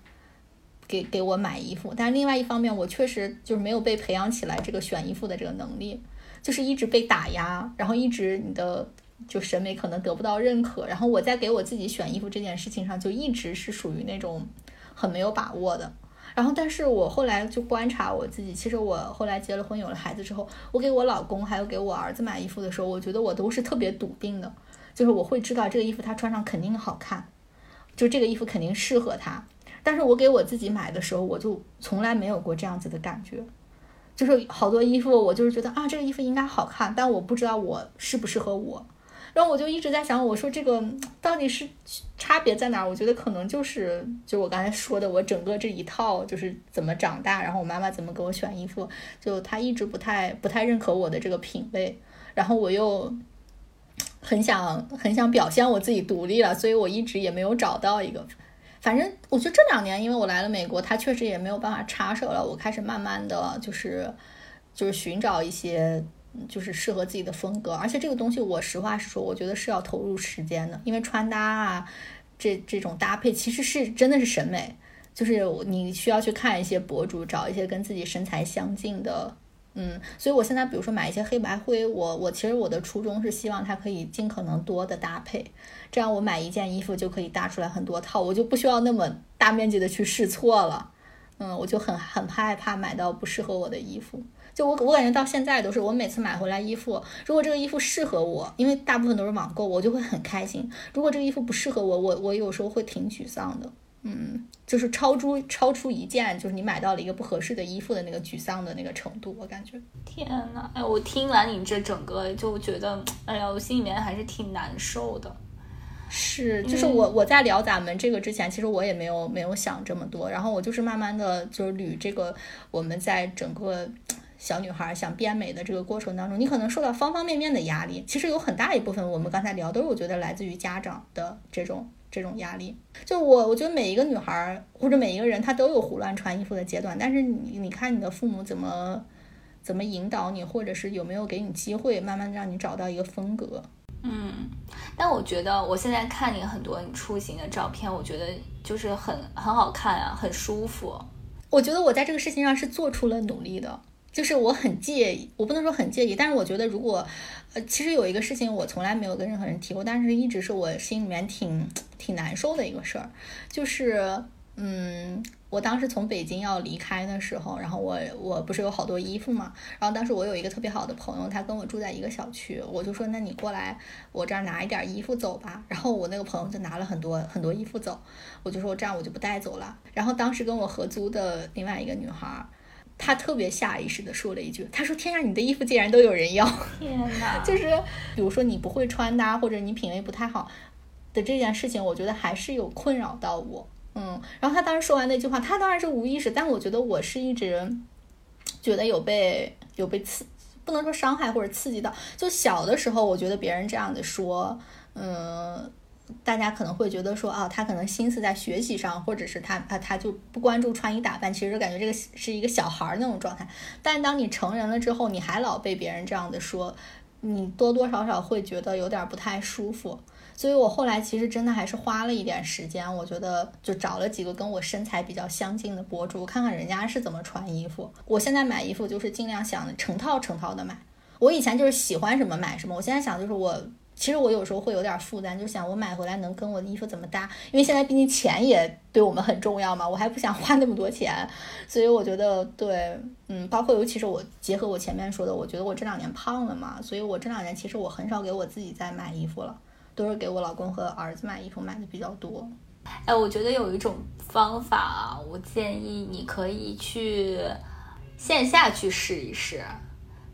给给我买衣服，但另外一方面，我确实就是没有被培养起来这个选衣服的这个能力，就是一直被打压，然后一直你的就审美可能得不到认可，然后我在给我自己选衣服这件事情上就一直是属于那种很没有把握的。然后，但是我后来就观察我自己，其实我后来结了婚有了孩子之后，我给我老公还有给我儿子买衣服的时候，我觉得我都是特别笃定的，就是我会知道这个衣服他穿上肯定好看，就这个衣服肯定适合他。但是我给我自己买的时候，我就从来没有过这样子的感觉。就是好多衣服，我就是觉得啊，这个衣服应该好看，但我不知道我适不适合我。然后我就一直在想，我说这个到底是差别在哪儿？我觉得可能就是就我刚才说的，我整个这一套就是怎么长大，然后我妈妈怎么给我选衣服，就她一直不太不太认可我的这个品味，然后我又很想很想表现我自己独立了，所以我一直也没有找到一个。反正我觉得这两年，因为我来了美国，他确实也没有办法插手了。我开始慢慢的就是就是寻找一些就是适合自己的风格，而且这个东西我实话实说，我觉得是要投入时间的，因为穿搭啊这这种搭配其实是真的是审美，就是你需要去看一些博主，找一些跟自己身材相近的。嗯，所以我现在比如说买一些黑白灰，我我其实我的初衷是希望它可以尽可能多的搭配，这样我买一件衣服就可以搭出来很多套，我就不需要那么大面积的去试错了。嗯，我就很很害怕买到不适合我的衣服。就我我感觉到现在都是，我每次买回来衣服，如果这个衣服适合我，因为大部分都是网购，我就会很开心。如果这个衣服不适合我，我我有时候会挺沮丧的。嗯，就是超出超出一件，就是你买到了一个不合适的衣服的那个沮丧的那个程度，我感觉。天呐，哎，我听完你这整个就觉得，哎呀，我心里面还是挺难受的。是，就是我我在聊咱们这个之前，其实我也没有没有想这么多，然后我就是慢慢的就是捋这个我们在整个小女孩想变美的这个过程当中，你可能受到方方面面的压力，其实有很大一部分我们刚才聊都是我觉得来自于家长的这种。这种压力，就我我觉得每一个女孩或者每一个人，她都有胡乱穿衣服的阶段。但是你你看你的父母怎么怎么引导你，或者是有没有给你机会，慢慢让你找到一个风格。嗯，但我觉得我现在看你很多你出行的照片，我觉得就是很很好看啊，很舒服。我觉得我在这个事情上是做出了努力的。就是我很介意，我不能说很介意，但是我觉得如果，呃，其实有一个事情我从来没有跟任何人提过，但是一直是我心里面挺挺难受的一个事儿，就是，嗯，我当时从北京要离开的时候，然后我我不是有好多衣服嘛，然后当时我有一个特别好的朋友，他跟我住在一个小区，我就说那你过来我这儿拿一点衣服走吧，然后我那个朋友就拿了很多很多衣服走，我就说这样我就不带走了，然后当时跟我合租的另外一个女孩。他特别下意识的说了一句：“他说天啊，你的衣服竟然都有人要！天哪！就是比如说你不会穿搭，或者你品味不太好的这件事情，我觉得还是有困扰到我。嗯，然后他当时说完那句话，他当然是无意识，但我觉得我是一直觉得有被有被刺，不能说伤害或者刺激到。就小的时候，我觉得别人这样子说，嗯。”大家可能会觉得说啊，他可能心思在学习上，或者是他他他就不关注穿衣打扮，其实感觉这个是一个小孩儿那种状态。但当你成人了之后，你还老被别人这样的说，你多多少少会觉得有点不太舒服。所以我后来其实真的还是花了一点时间，我觉得就找了几个跟我身材比较相近的博主，看看人家是怎么穿衣服。我现在买衣服就是尽量想成套成套的买。我以前就是喜欢什么买什么，我现在想就是我。其实我有时候会有点负担，就想我买回来能跟我的衣服怎么搭？因为现在毕竟钱也对我们很重要嘛，我还不想花那么多钱，所以我觉得对，嗯，包括尤其是我结合我前面说的，我觉得我这两年胖了嘛，所以我这两年其实我很少给我自己在买衣服了，都是给我老公和儿子买衣服买的比较多。哎，我觉得有一种方法啊，我建议你可以去线下去试一试。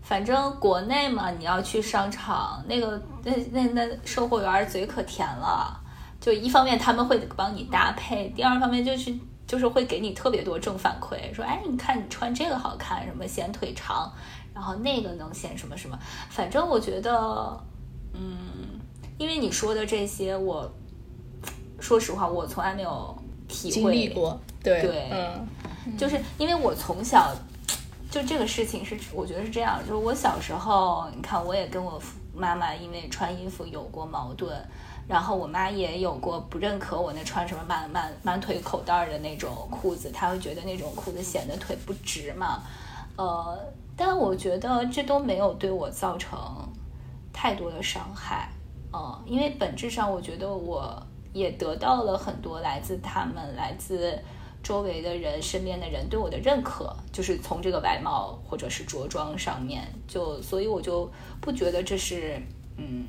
反正国内嘛，你要去商场，那个那那那售货员嘴可甜了。就一方面他们会帮你搭配，第二方面就是就是会给你特别多正反馈，说哎，你看你穿这个好看，什么显腿长，然后那个能显什么什么。反正我觉得，嗯，因为你说的这些，我说实话，我从来没有体会过。对对，嗯，就是因为我从小。就这个事情是，我觉得是这样。就是我小时候，你看，我也跟我妈妈因为穿衣服有过矛盾，然后我妈也有过不认可我那穿什么满满满腿口袋的那种裤子，她会觉得那种裤子显得腿不直嘛。呃，但我觉得这都没有对我造成太多的伤害。呃，因为本质上我觉得我也得到了很多来自他们、来自周围的人、身边的人对我的认可，就是从这个外貌或者是着装上面，就所以我就不觉得这是，嗯，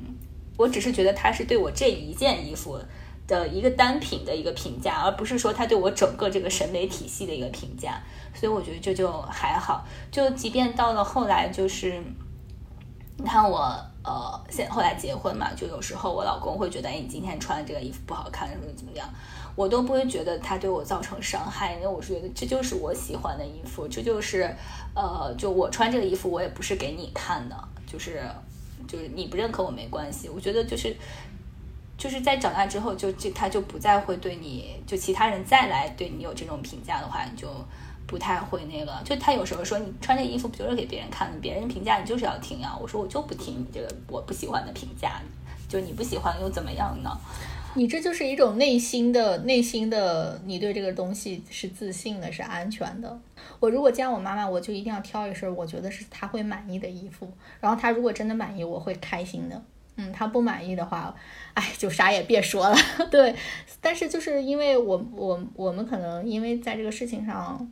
我只是觉得他是对我这一件衣服的一个单品的一个评价，而不是说他对我整个这个审美体系的一个评价，所以我觉得这就还好。就即便到了后来，就是你看我呃，现后来结婚嘛，就有时候我老公会觉得，哎，你今天穿的这个衣服不好看，怎么怎么样，我都不会觉得他对我造成伤害，因为我是觉得这就是我喜欢的衣服，这就是呃，就我穿这个衣服，我也不是给你看的，就是就是你不认可我没关系，我觉得就是。就是在长大之后就，就他就不再会对你，就其他人再来对你有这种评价的话，你就不太会那个。就他有时候说你穿这衣服不就是给别人看的，别人评价你就是要听啊。我说我就不听你这个我不喜欢的评价，就你不喜欢又怎么样呢？你这就是一种内心的、内心的，你对这个东西是自信的，是安全的。我如果见我妈妈，我就一定要挑一身我觉得是她会满意的衣服，然后她如果真的满意，我会开心的。嗯，她不满意的话，哎，就啥也别说了。对，但是就是因为我我我们可能因为在这个事情上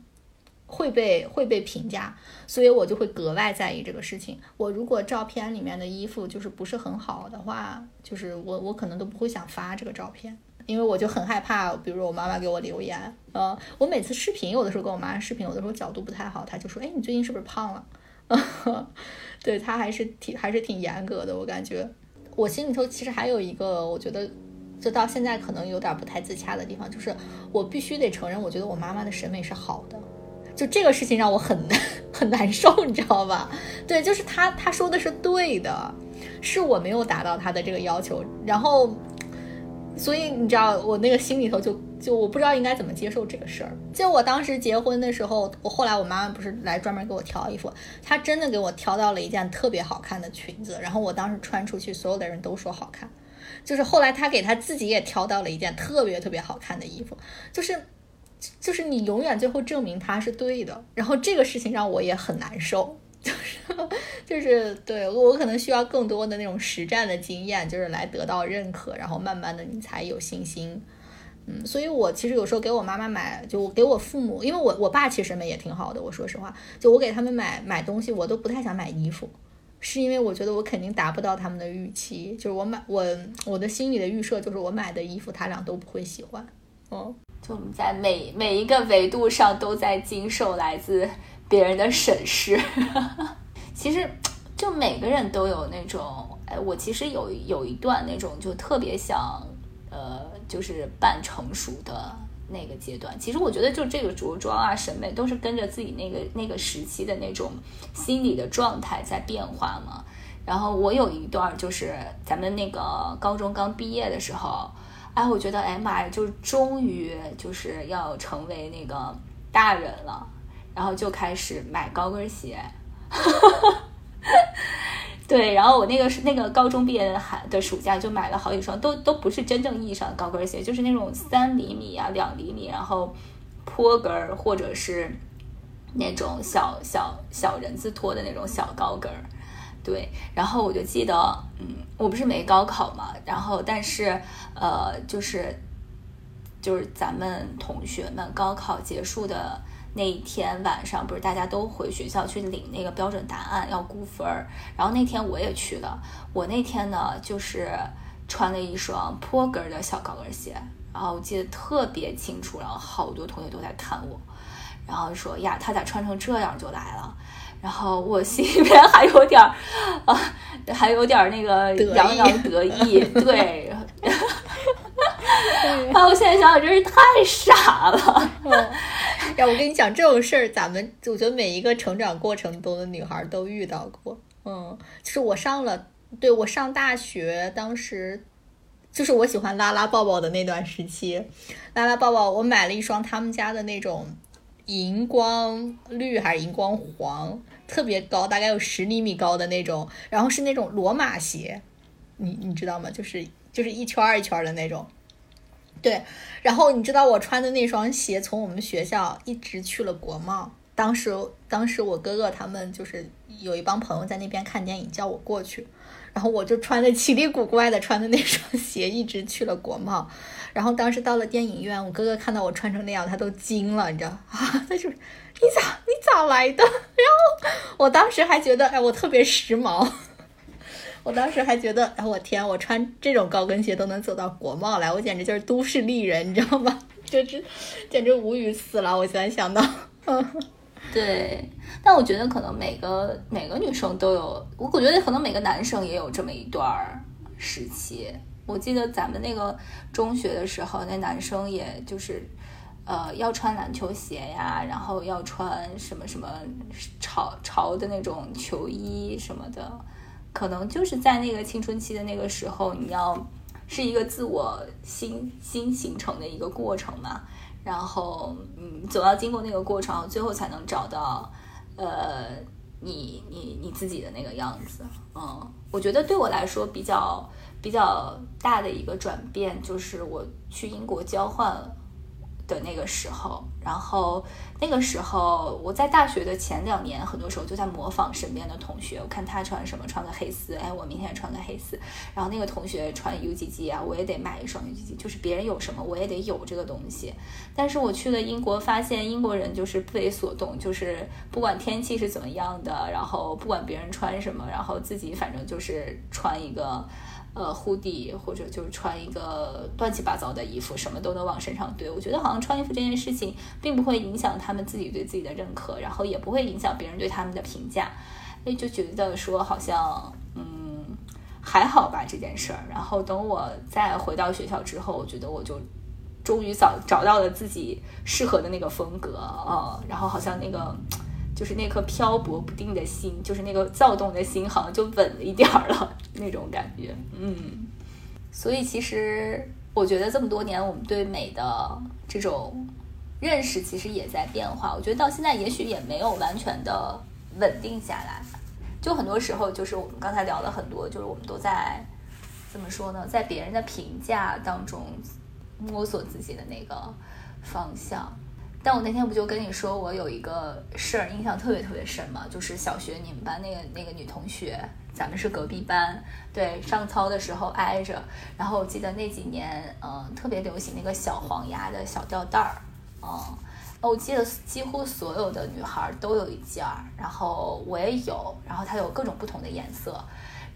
会被会被评价，所以我就会格外在意这个事情。我如果照片里面的衣服就是不是很好的话，就是我我可能都不会想发这个照片，因为我就很害怕，比如说我妈妈给我留言，呃，我每次视频有的时候跟我妈视频，有的时候角度不太好，她就说，哎，你最近是不是胖了？对她还是挺还是挺严格的，我感觉。我心里头其实还有一个，我觉得，就到现在可能有点不太自洽的地方，就是我必须得承认，我觉得我妈妈的审美是好的，就这个事情让我很难很难受，你知道吧？对，就是她她说的是对的，是我没有达到她的这个要求，然后，所以你知道，我那个心里头就就我不知道应该怎么接受这个事儿。就我当时结婚的时候，我后来我妈妈不是来专门给我挑衣服，她真的给我挑到了一件特别好看的裙子，然后我当时穿出去，所有的人都说好看。就是后来她给她自己也挑到了一件特别特别好看的衣服，就是就是你永远最后证明他是对的，然后这个事情让我也很难受。就是就是对我可能需要更多的那种实战的经验，就是来得到认可，然后慢慢的你才有信心。嗯，所以我其实有时候给我妈妈买，就我给我父母，因为我我爸其实们也挺好的。我说实话，就我给他们买买东西，我都不太想买衣服，是因为我觉得我肯定达不到他们的预期。就是我买我我的心里的预设就是我买的衣服他俩都不会喜欢。嗯，就我们在每每一个维度上都在经受来自别人的审视。其实就每个人都有那种，哎，我其实有有一段那种就特别想，呃。就是半成熟的那个阶段，其实我觉得就这个着装啊、审美都是跟着自己那个那个时期的那种心理的状态在变化嘛。然后我有一段就是咱们那个高中刚毕业的时候，哎，我觉得哎妈呀，就终于就是要成为那个大人了，然后就开始买高跟鞋。对，然后我那个是那个高中毕业的寒的暑假就买了好几双，都都不是真正意义上的高跟鞋，就是那种三厘米啊、两厘米，然后坡跟儿或者是那种小小小人字拖的那种小高跟儿。对，然后我就记得，嗯，我不是没高考嘛，然后但是呃，就是就是咱们同学们高考结束的。那一天晚上，不是大家都回学校去领那个标准答案要估分儿，然后那天我也去了。我那天呢，就是穿了一双坡跟的小高跟鞋，然后我记得特别清楚，然后好多同学都在看我，然后说呀，他咋穿成这样就来了？然后我心里面还有点儿啊，还有点儿那个洋洋得意，对。啊！我现在想想，真是太傻了。呀，我跟你讲这种事儿，咱们我觉得每一个成长过程中的女孩都遇到过。嗯，就是我上了，对我上大学，当时就是我喜欢拉拉抱抱的那段时期，拉拉抱抱，我买了一双他们家的那种荧光绿还是荧光黄，特别高，大概有十厘米高的那种，然后是那种罗马鞋，你你知道吗？就是就是一圈一圈的那种。对，然后你知道我穿的那双鞋从我们学校一直去了国贸，当时当时我哥哥他们就是有一帮朋友在那边看电影，叫我过去，然后我就穿的 奇里古怪的，穿的那双鞋，一直去了国贸。然后当时到了电影院，我哥哥看到我穿成那样，他都惊了，你知道啊？他就你咋你咋来的？然后我当时还觉得，哎，我特别时髦。我当时还觉得，哎，我天，我穿这种高跟鞋都能走到国贸来，我简直就是都市丽人，你知道吗？就是简直无语死了。我现在想到，对，但我觉得可能每个每个女生都有，我我觉得可能每个男生也有这么一段儿时期。我记得咱们那个中学的时候，那男生也就是，呃，要穿篮球鞋呀，然后要穿什么什么潮潮的那种球衣什么的，可能就是在那个青春期的那个时候，你要是一个自我新新形成的一个过程嘛，然后嗯，总要经过那个过程，最后才能找到呃你你你自己的那个样子。嗯，我觉得对我来说比较比较大的一个转变，就是我去英国交换的那个时候，然后那个时候我在大学的前两年，很多时候就在模仿身边的同学，我看他穿什么，穿个黑丝，哎，我明天也穿个黑丝，然后那个同学穿 UGG 啊，我也得买一双 UGG，就是别人有什么，我也得有这个东西。但是我去了英国，发现英国人就是不为所动，就是不管天气是怎么样的，然后不管别人穿什么，然后自己反正就是穿一个。呃，hoodie 或者就是穿一个乱七八糟的衣服，什么都能往身上堆。我觉得好像穿衣服这件事情，并不会影响他们自己对自己的认可，然后也不会影响别人对他们的评价。哎，就觉得说好像，嗯，还好吧这件事儿。然后等我再回到学校之后，我觉得我就终于找找到了自己适合的那个风格啊、然后好像那个。就是那颗漂泊不定的心，就是那个躁动的心，好像就稳了一点儿了那种感觉。嗯，所以其实我觉得这么多年，我们对美的这种认识其实也在变化。我觉得到现在也许也没有完全的稳定下来。就很多时候，就是我们刚才聊了很多，就是我们都在怎么说呢，在别人的评价当中摸索自己的那个方向。但我那天不就跟你说，我有一个事儿印象特别特别深嘛，就是小学你们班那个那个女同学，咱们是隔壁班，对，上操的时候挨着。然后我记得那几年，嗯、特别流行那个小黄鸭的小吊带儿，嗯，我记得几乎所有的女孩都有一件儿，然后我也有，然后它有各种不同的颜色，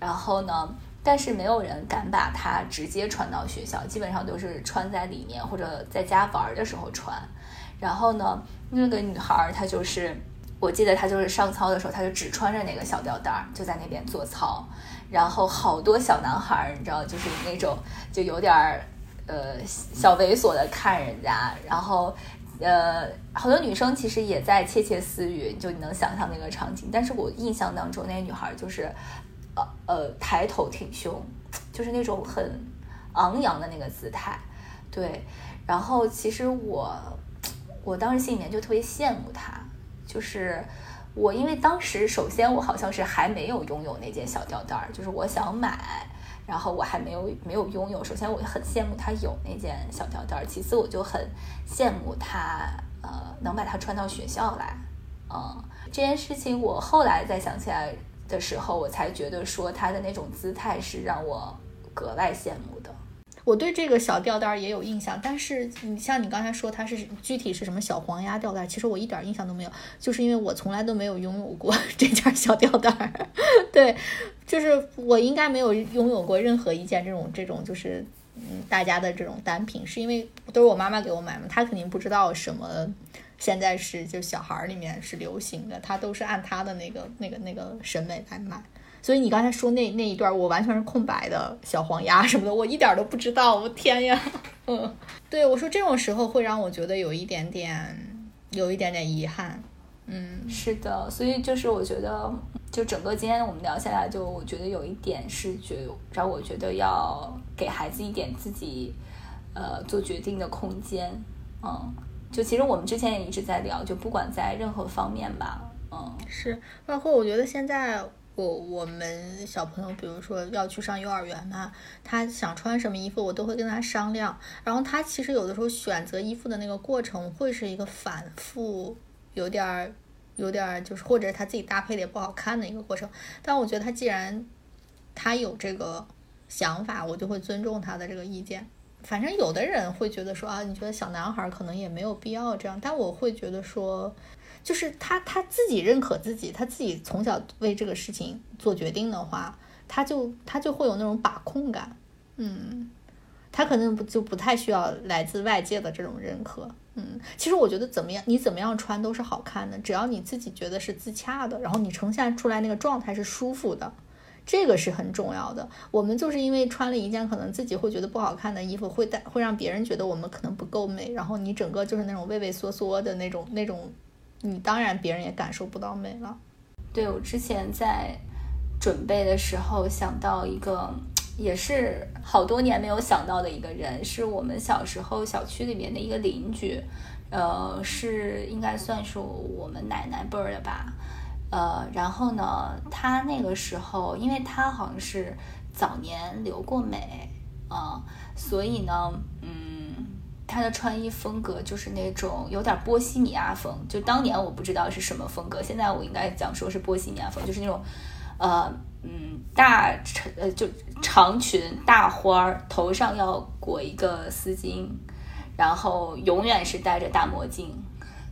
然后呢，但是没有人敢把它直接穿到学校，基本上都是穿在里面或者在家玩的时候穿。然后呢，那个女孩儿她就是，我记得她就是上操的时候，她就只穿着那个小吊带儿，就在那边做操。然后好多小男孩儿，你知道，就是那种就有点儿呃小猥琐的看人家，然后呃好多女生其实也在窃窃私语，就你能想象那个场景。但是我印象当中，那个女孩儿就是呃呃抬头挺胸，就是那种很昂扬的那个姿态，对。然后其实我我当时心里面就特别羡慕她，就是我因为当时首先我好像是还没有拥有那件小吊带儿，就是我想买，然后我还没有没有拥有。首先我很羡慕她有那件小吊带儿，其次我就很羡慕她呃能把它穿到学校来，嗯，这件事情我后来再想起来的时候，我才觉得说她的那种姿态是让我格外羡慕的。我对这个小吊带儿也有印象，但是你像你刚才说它是具体是什么小黄鸭吊带儿，其实我一点印象都没有，就是因为我从来都没有拥有过 这件小吊带儿。对，就是我应该没有拥有过任何一件这种这种就是嗯大家的这种单品，是因为都是我妈妈给我买嘛，她肯定不知道什么。现在是就小孩儿里面是流行的，她都是按她的那个那个那个审美来买。所以你刚才说那那一段，我完全是空白的，小黄鸭什么的，我一点都不知道。我天呀，嗯，对我说这种时候会让我觉得有一点点，有一点点遗憾。嗯，是的，所以就是我觉得，就整个今天我们聊下来，就我觉得有一点是觉让我觉得要给孩子一点自己呃做决定的空间。嗯，就其实我们之前也一直在聊，就不管在任何方面吧，嗯，是，包括我觉得现在我我们小朋友，比如说要去上幼儿园嘛，他想穿什么衣服，我都会跟他商量。然后他其实有的时候选择衣服的那个过程，会是一个反复，有点儿有点儿就是或者他自己搭配的也不好看的一个过程。但我觉得他既然他有这个想法，我就会尊重他的这个意见。反正有的人会觉得说啊，你觉得小男孩可能也没有必要这样，但我会觉得说，就是他他自己认可自己，他自己从小为这个事情做决定的话，他就他就会有那种把控感，嗯，他可能不就不太需要来自外界的这种认可，嗯，其实我觉得怎么样，你怎么样穿都是好看的，只要你自己觉得是自洽的，然后你呈现出来那个状态是舒服的。这个是很重要的。我们就是因为穿了一件可能自己会觉得不好看的衣服，会带会让别人觉得我们可能不够美，然后你整个就是那种畏畏缩缩的那种那种，你当然别人也感受不到美了。对我之前在准备的时候想到一个，也是好多年没有想到的一个人，是我们小时候小区里面的一个邻居，呃，是应该算是我们奶奶辈儿的吧。呃，然后呢，他那个时候，因为他好像是早年留过美啊，所以呢，嗯，他的穿衣风格就是那种有点波西米亚风。就当年我不知道是什么风格，现在我应该讲说是波西米亚风，就是那种，呃，嗯，大长呃就长裙大花儿，头上要裹一个丝巾，然后永远是戴着大墨镜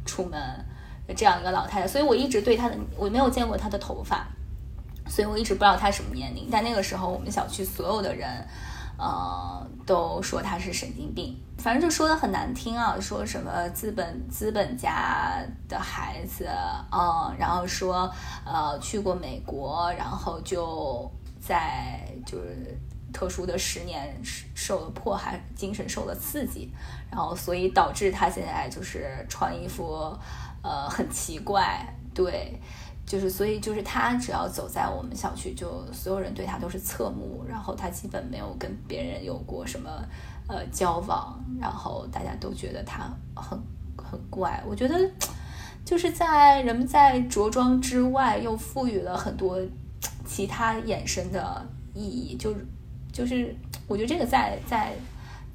出门。这样一个老太太，所以我一直对她的我没有见过她的头发，所以我一直不知道她什么年龄。但那个时候，我们小区所有的人，呃，都说他是神经病，反正就说的很难听啊，说什么资本资本家的孩子，嗯，然后说呃去过美国，然后就在就是特殊的十年受了迫害，精神受了刺激，然后所以导致他现在就是穿衣服。呃，很奇怪，对，就是所以就是他只要走在我们小区，就所有人对他都是侧目，然后他基本没有跟别人有过什么呃交往，然后大家都觉得他很很怪。我觉得就是在人们在着装之外，又赋予了很多其他衍生的意义，就就是我觉得这个在在。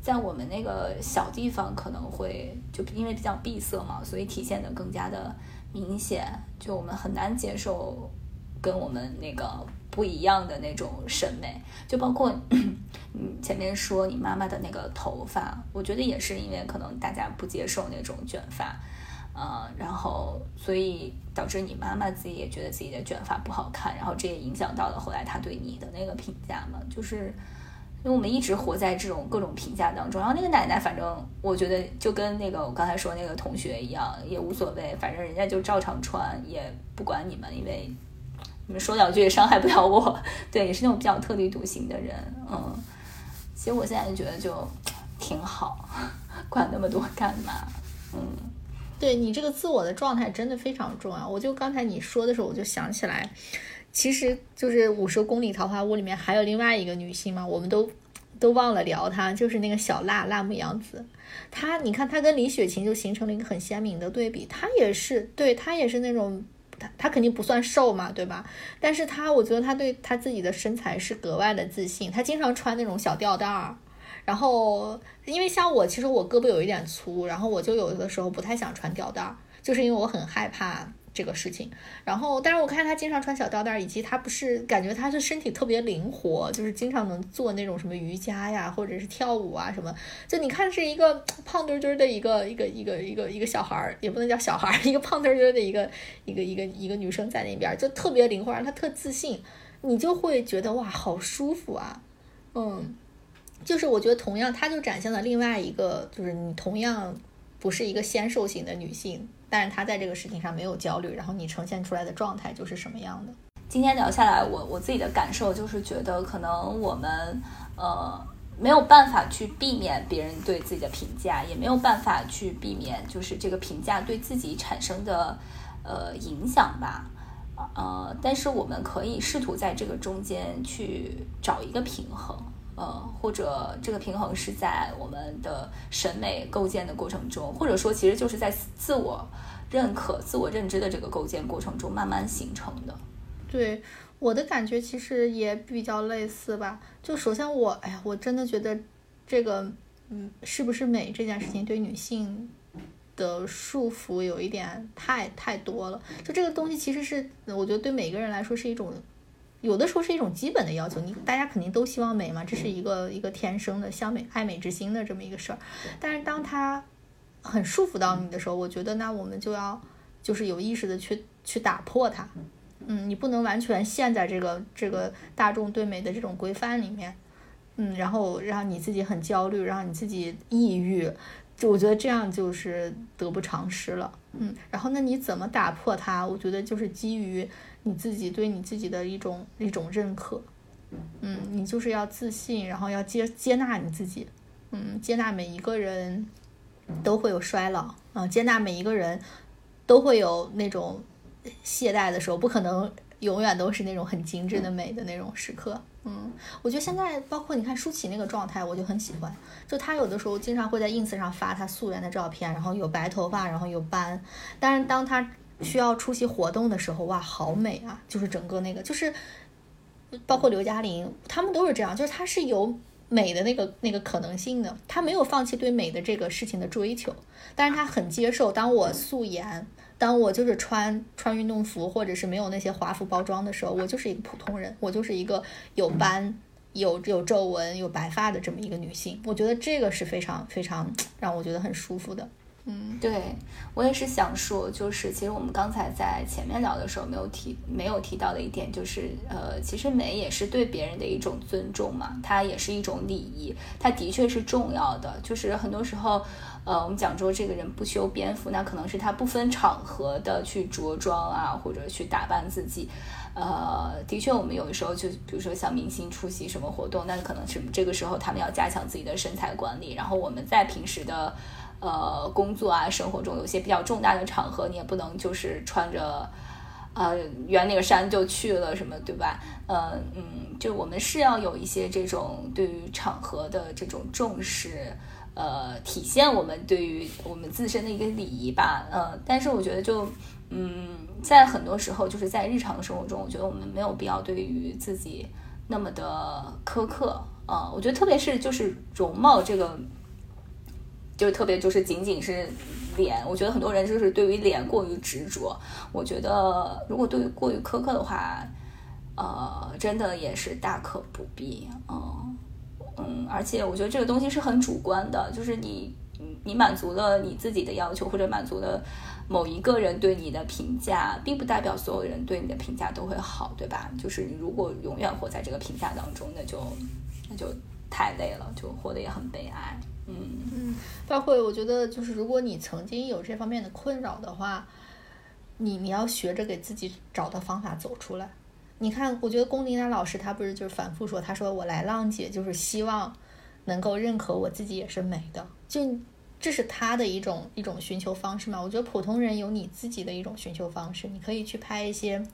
在我们那个小地方，可能会就因为比较闭塞嘛，所以体现的更加的明显。就我们很难接受跟我们那个不一样的那种审美。就包括你 前面说你妈妈的那个头发，我觉得也是因为可能大家不接受那种卷发，呃，然后所以导致你妈妈自己也觉得自己的卷发不好看，然后这也影响到了后来她对你的那个评价嘛，就是。因为我们一直活在这种各种评价当中，然后那个奶奶，反正我觉得就跟那个我刚才说那个同学一样，也无所谓，反正人家就照常穿，也不管你们，因为你们说两句也伤害不了我。对，也是那种比较特立独行的人，嗯。其实我现在觉得就挺好，管那么多干嘛？嗯，对你这个自我的状态真的非常重要。我就刚才你说的时候，我就想起来。其实就是《五十公里桃花坞》里面还有另外一个女性嘛，我们都都忘了聊她，就是那个小辣辣目洋子。她，你看她跟李雪琴就形成了一个很鲜明的对比。她也是，对她也是那种，她她肯定不算瘦嘛，对吧？但是她，我觉得她对她自己的身材是格外的自信。她经常穿那种小吊带儿，然后因为像我，其实我胳膊有一点粗，然后我就有的时候不太想穿吊带儿，就是因为我很害怕。这个事情，然后，但是我看他经常穿小吊带，以及他不是感觉他是身体特别灵活，就是经常能做那种什么瑜伽呀，或者是跳舞啊什么。就你看是一个胖墩墩的一个一个一个一个一个小孩儿，也不能叫小孩儿，一个胖墩墩的一个一个一个一个女生在那边，就特别灵活，让她特自信，你就会觉得哇，好舒服啊，嗯，就是我觉得同样，她就展现了另外一个，就是你同样不是一个纤瘦型的女性。但是他在这个事情上没有焦虑，然后你呈现出来的状态就是什么样的？今天聊下来，我我自己的感受就是觉得，可能我们呃没有办法去避免别人对自己的评价，也没有办法去避免就是这个评价对自己产生的呃影响吧。呃，但是我们可以试图在这个中间去找一个平衡。呃，或者这个平衡是在我们的审美构建的过程中，或者说其实就是在自我认可、自我认知的这个构建过程中慢慢形成的。对我的感觉其实也比较类似吧。就首先我，哎呀，我真的觉得这个，嗯，是不是美这件事情对女性。的束缚有一点太太多了。就这个东西其实是我觉得对每个人来说是一种。有的时候是一种基本的要求，你大家肯定都希望美嘛，这是一个一个天生的向美爱美之心的这么一个事儿。但是当它很束缚到你的时候，我觉得那我们就要就是有意识的去去打破它。嗯，你不能完全陷在这个这个大众对美的这种规范里面，嗯，然后让你自己很焦虑，让你自己抑郁，就我觉得这样就是得不偿失了。嗯，然后那你怎么打破它？我觉得就是基于。你自己对你自己的一种一种认可，嗯，你就是要自信，然后要接接纳你自己，嗯，接纳每一个人都会有衰老，嗯，接纳每一个人都会有那种懈怠的时候，不可能永远都是那种很精致的美的那种时刻，嗯，我觉得现在包括你看舒淇那个状态，我就很喜欢，就她有的时候经常会在 ins 上发她素颜的照片，然后有白头发，然后有斑，但是当她需要出席活动的时候，哇，好美啊！就是整个那个，就是包括刘嘉玲，他们都是这样，就是他是有美的那个那个可能性的，他没有放弃对美的这个事情的追求，但是他很接受，当我素颜，当我就是穿穿运动服，或者是没有那些华服包装的时候，我就是一个普通人，我就是一个有斑、有有皱纹、有白发的这么一个女性，我觉得这个是非常非常让我觉得很舒服的。嗯，对我也是想说，就是其实我们刚才在前面聊的时候没有提没有提到的一点，就是呃，其实美也是对别人的一种尊重嘛，它也是一种礼仪，它的确是重要的。就是很多时候，呃，我们讲说这个人不修边幅，那可能是他不分场合的去着装啊，或者去打扮自己。呃，的确，我们有的时候就比如说像明星出席什么活动，那可能是这个时候他们要加强自己的身材管理，然后我们在平时的。呃，工作啊，生活中有些比较重大的场合，你也不能就是穿着，呃，圆那个衫就去了，什么对吧？呃，嗯，就我们是要有一些这种对于场合的这种重视，呃，体现我们对于我们自身的一个礼仪吧。呃，但是我觉得就，嗯，在很多时候，就是在日常生活中，我觉得我们没有必要对于自己那么的苛刻。呃，我觉得特别是就是容貌这个。就是特别就是仅仅是脸，我觉得很多人就是对于脸过于执着。我觉得如果对于过于苛刻的话，呃，真的也是大可不必。嗯嗯，而且我觉得这个东西是很主观的，就是你你满足了你自己的要求，或者满足了某一个人对你的评价，并不代表所有人对你的评价都会好，对吧？就是你如果永远活在这个评价当中，那就那就太累了，就活得也很悲哀。嗯嗯，包括我觉得，就是如果你曾经有这方面的困扰的话，你你要学着给自己找到方法走出来。你看，我觉得龚琳娜老师她不是就是反复说，她说我来浪姐就是希望能够认可我自己也是美的，就这是她的一种一种寻求方式嘛。我觉得普通人有你自己的一种寻求方式，你可以去拍一些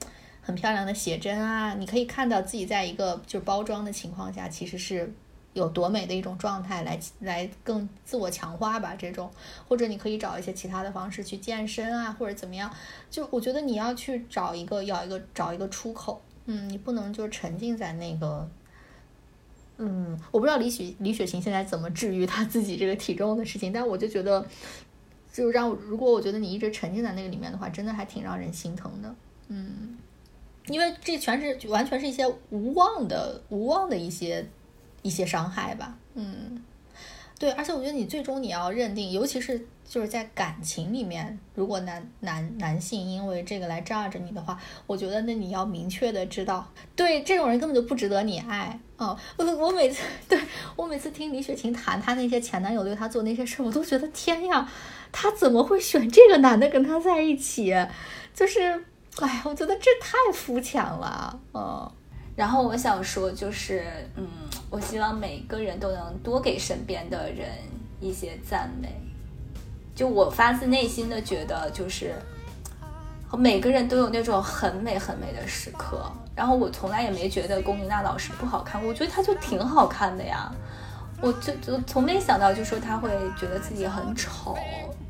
很漂亮的写真啊，你可以看到自己在一个就是包装的情况下，其实是。有多美的一种状态来来更自我强化吧，这种或者你可以找一些其他的方式去健身啊，或者怎么样。就我觉得你要去找一个要一个找一个出口，嗯，你不能就沉浸在那个，嗯，我不知道李雪李雪琴现在怎么治愈她自己这个体重的事情，但我就觉得，就让如果我觉得你一直沉浸在那个里面的话，真的还挺让人心疼的，嗯，因为这全是完全是一些无望的无望的一些。一些伤害吧，嗯，对，而且我觉得你最终你要认定，尤其是就是在感情里面，如果男男男性因为这个来炸着你的话，我觉得那你要明确的知道，对这种人根本就不值得你爱。哦，我我每次对我每次听李雪琴谈她那些前男友对她做那些事，我都觉得天呀，她怎么会选这个男的跟她在一起？就是，哎，我觉得这太肤浅了，嗯。然后我想说，就是，嗯，我希望每个人都能多给身边的人一些赞美。就我发自内心的觉得，就是每个人都有那种很美很美的时刻。然后我从来也没觉得龚琳娜老师不好看，我觉得她就挺好看的呀。我就就从没想到，就说她会觉得自己很丑，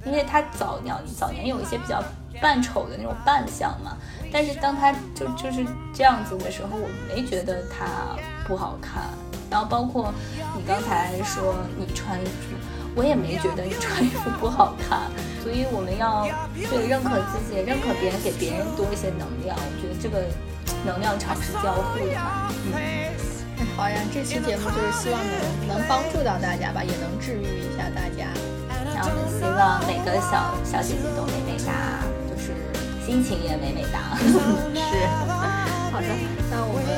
因为她早年早年有一些比较。扮丑的那种扮相嘛，但是当他就就是这样子的时候，我没觉得他不好看。然后包括你刚才说你穿衣服，我也没觉得你穿衣服不好看。所以我们要对认可自己，认可别人，给别人多一些能量。我觉得这个能量场是交互的嘛。嗯，好呀，这期节目就是希望能能帮助到大家吧，也能治愈一下大家。那我们希望每个小小姐姐都美美哒，就是心情也美美哒。是，好的，那我们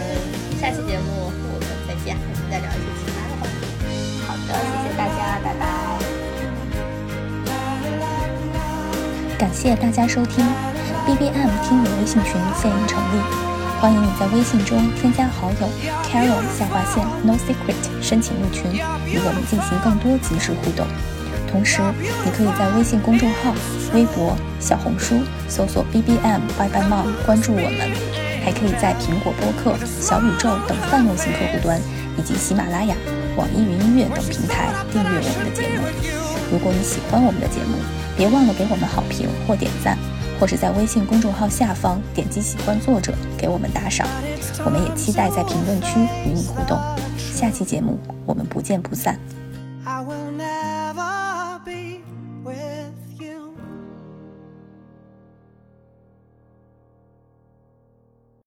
下期节目我们再见，我们再聊一些其他的话题。好的，谢谢大家，拜拜。感谢大家收听 B B M 听友微信群现已成立，欢迎你在微信中添加好友 Carol 下划线 No Secret 申请入群，与我们进行更多即时互动。同时，你可以在微信公众号、微博、小红书搜索 B B M Bye Bye Mom 关注我们，还可以在苹果播客、小宇宙等泛用型客户端以及喜马拉雅、网易云音乐等平台订阅我们的节目。如果你喜欢我们的节目，别忘了给我们好评或点赞，或是在微信公众号下方点击喜欢作者给我们打赏。我们也期待在评论区与你互动。下期节目我们不见不散。I will never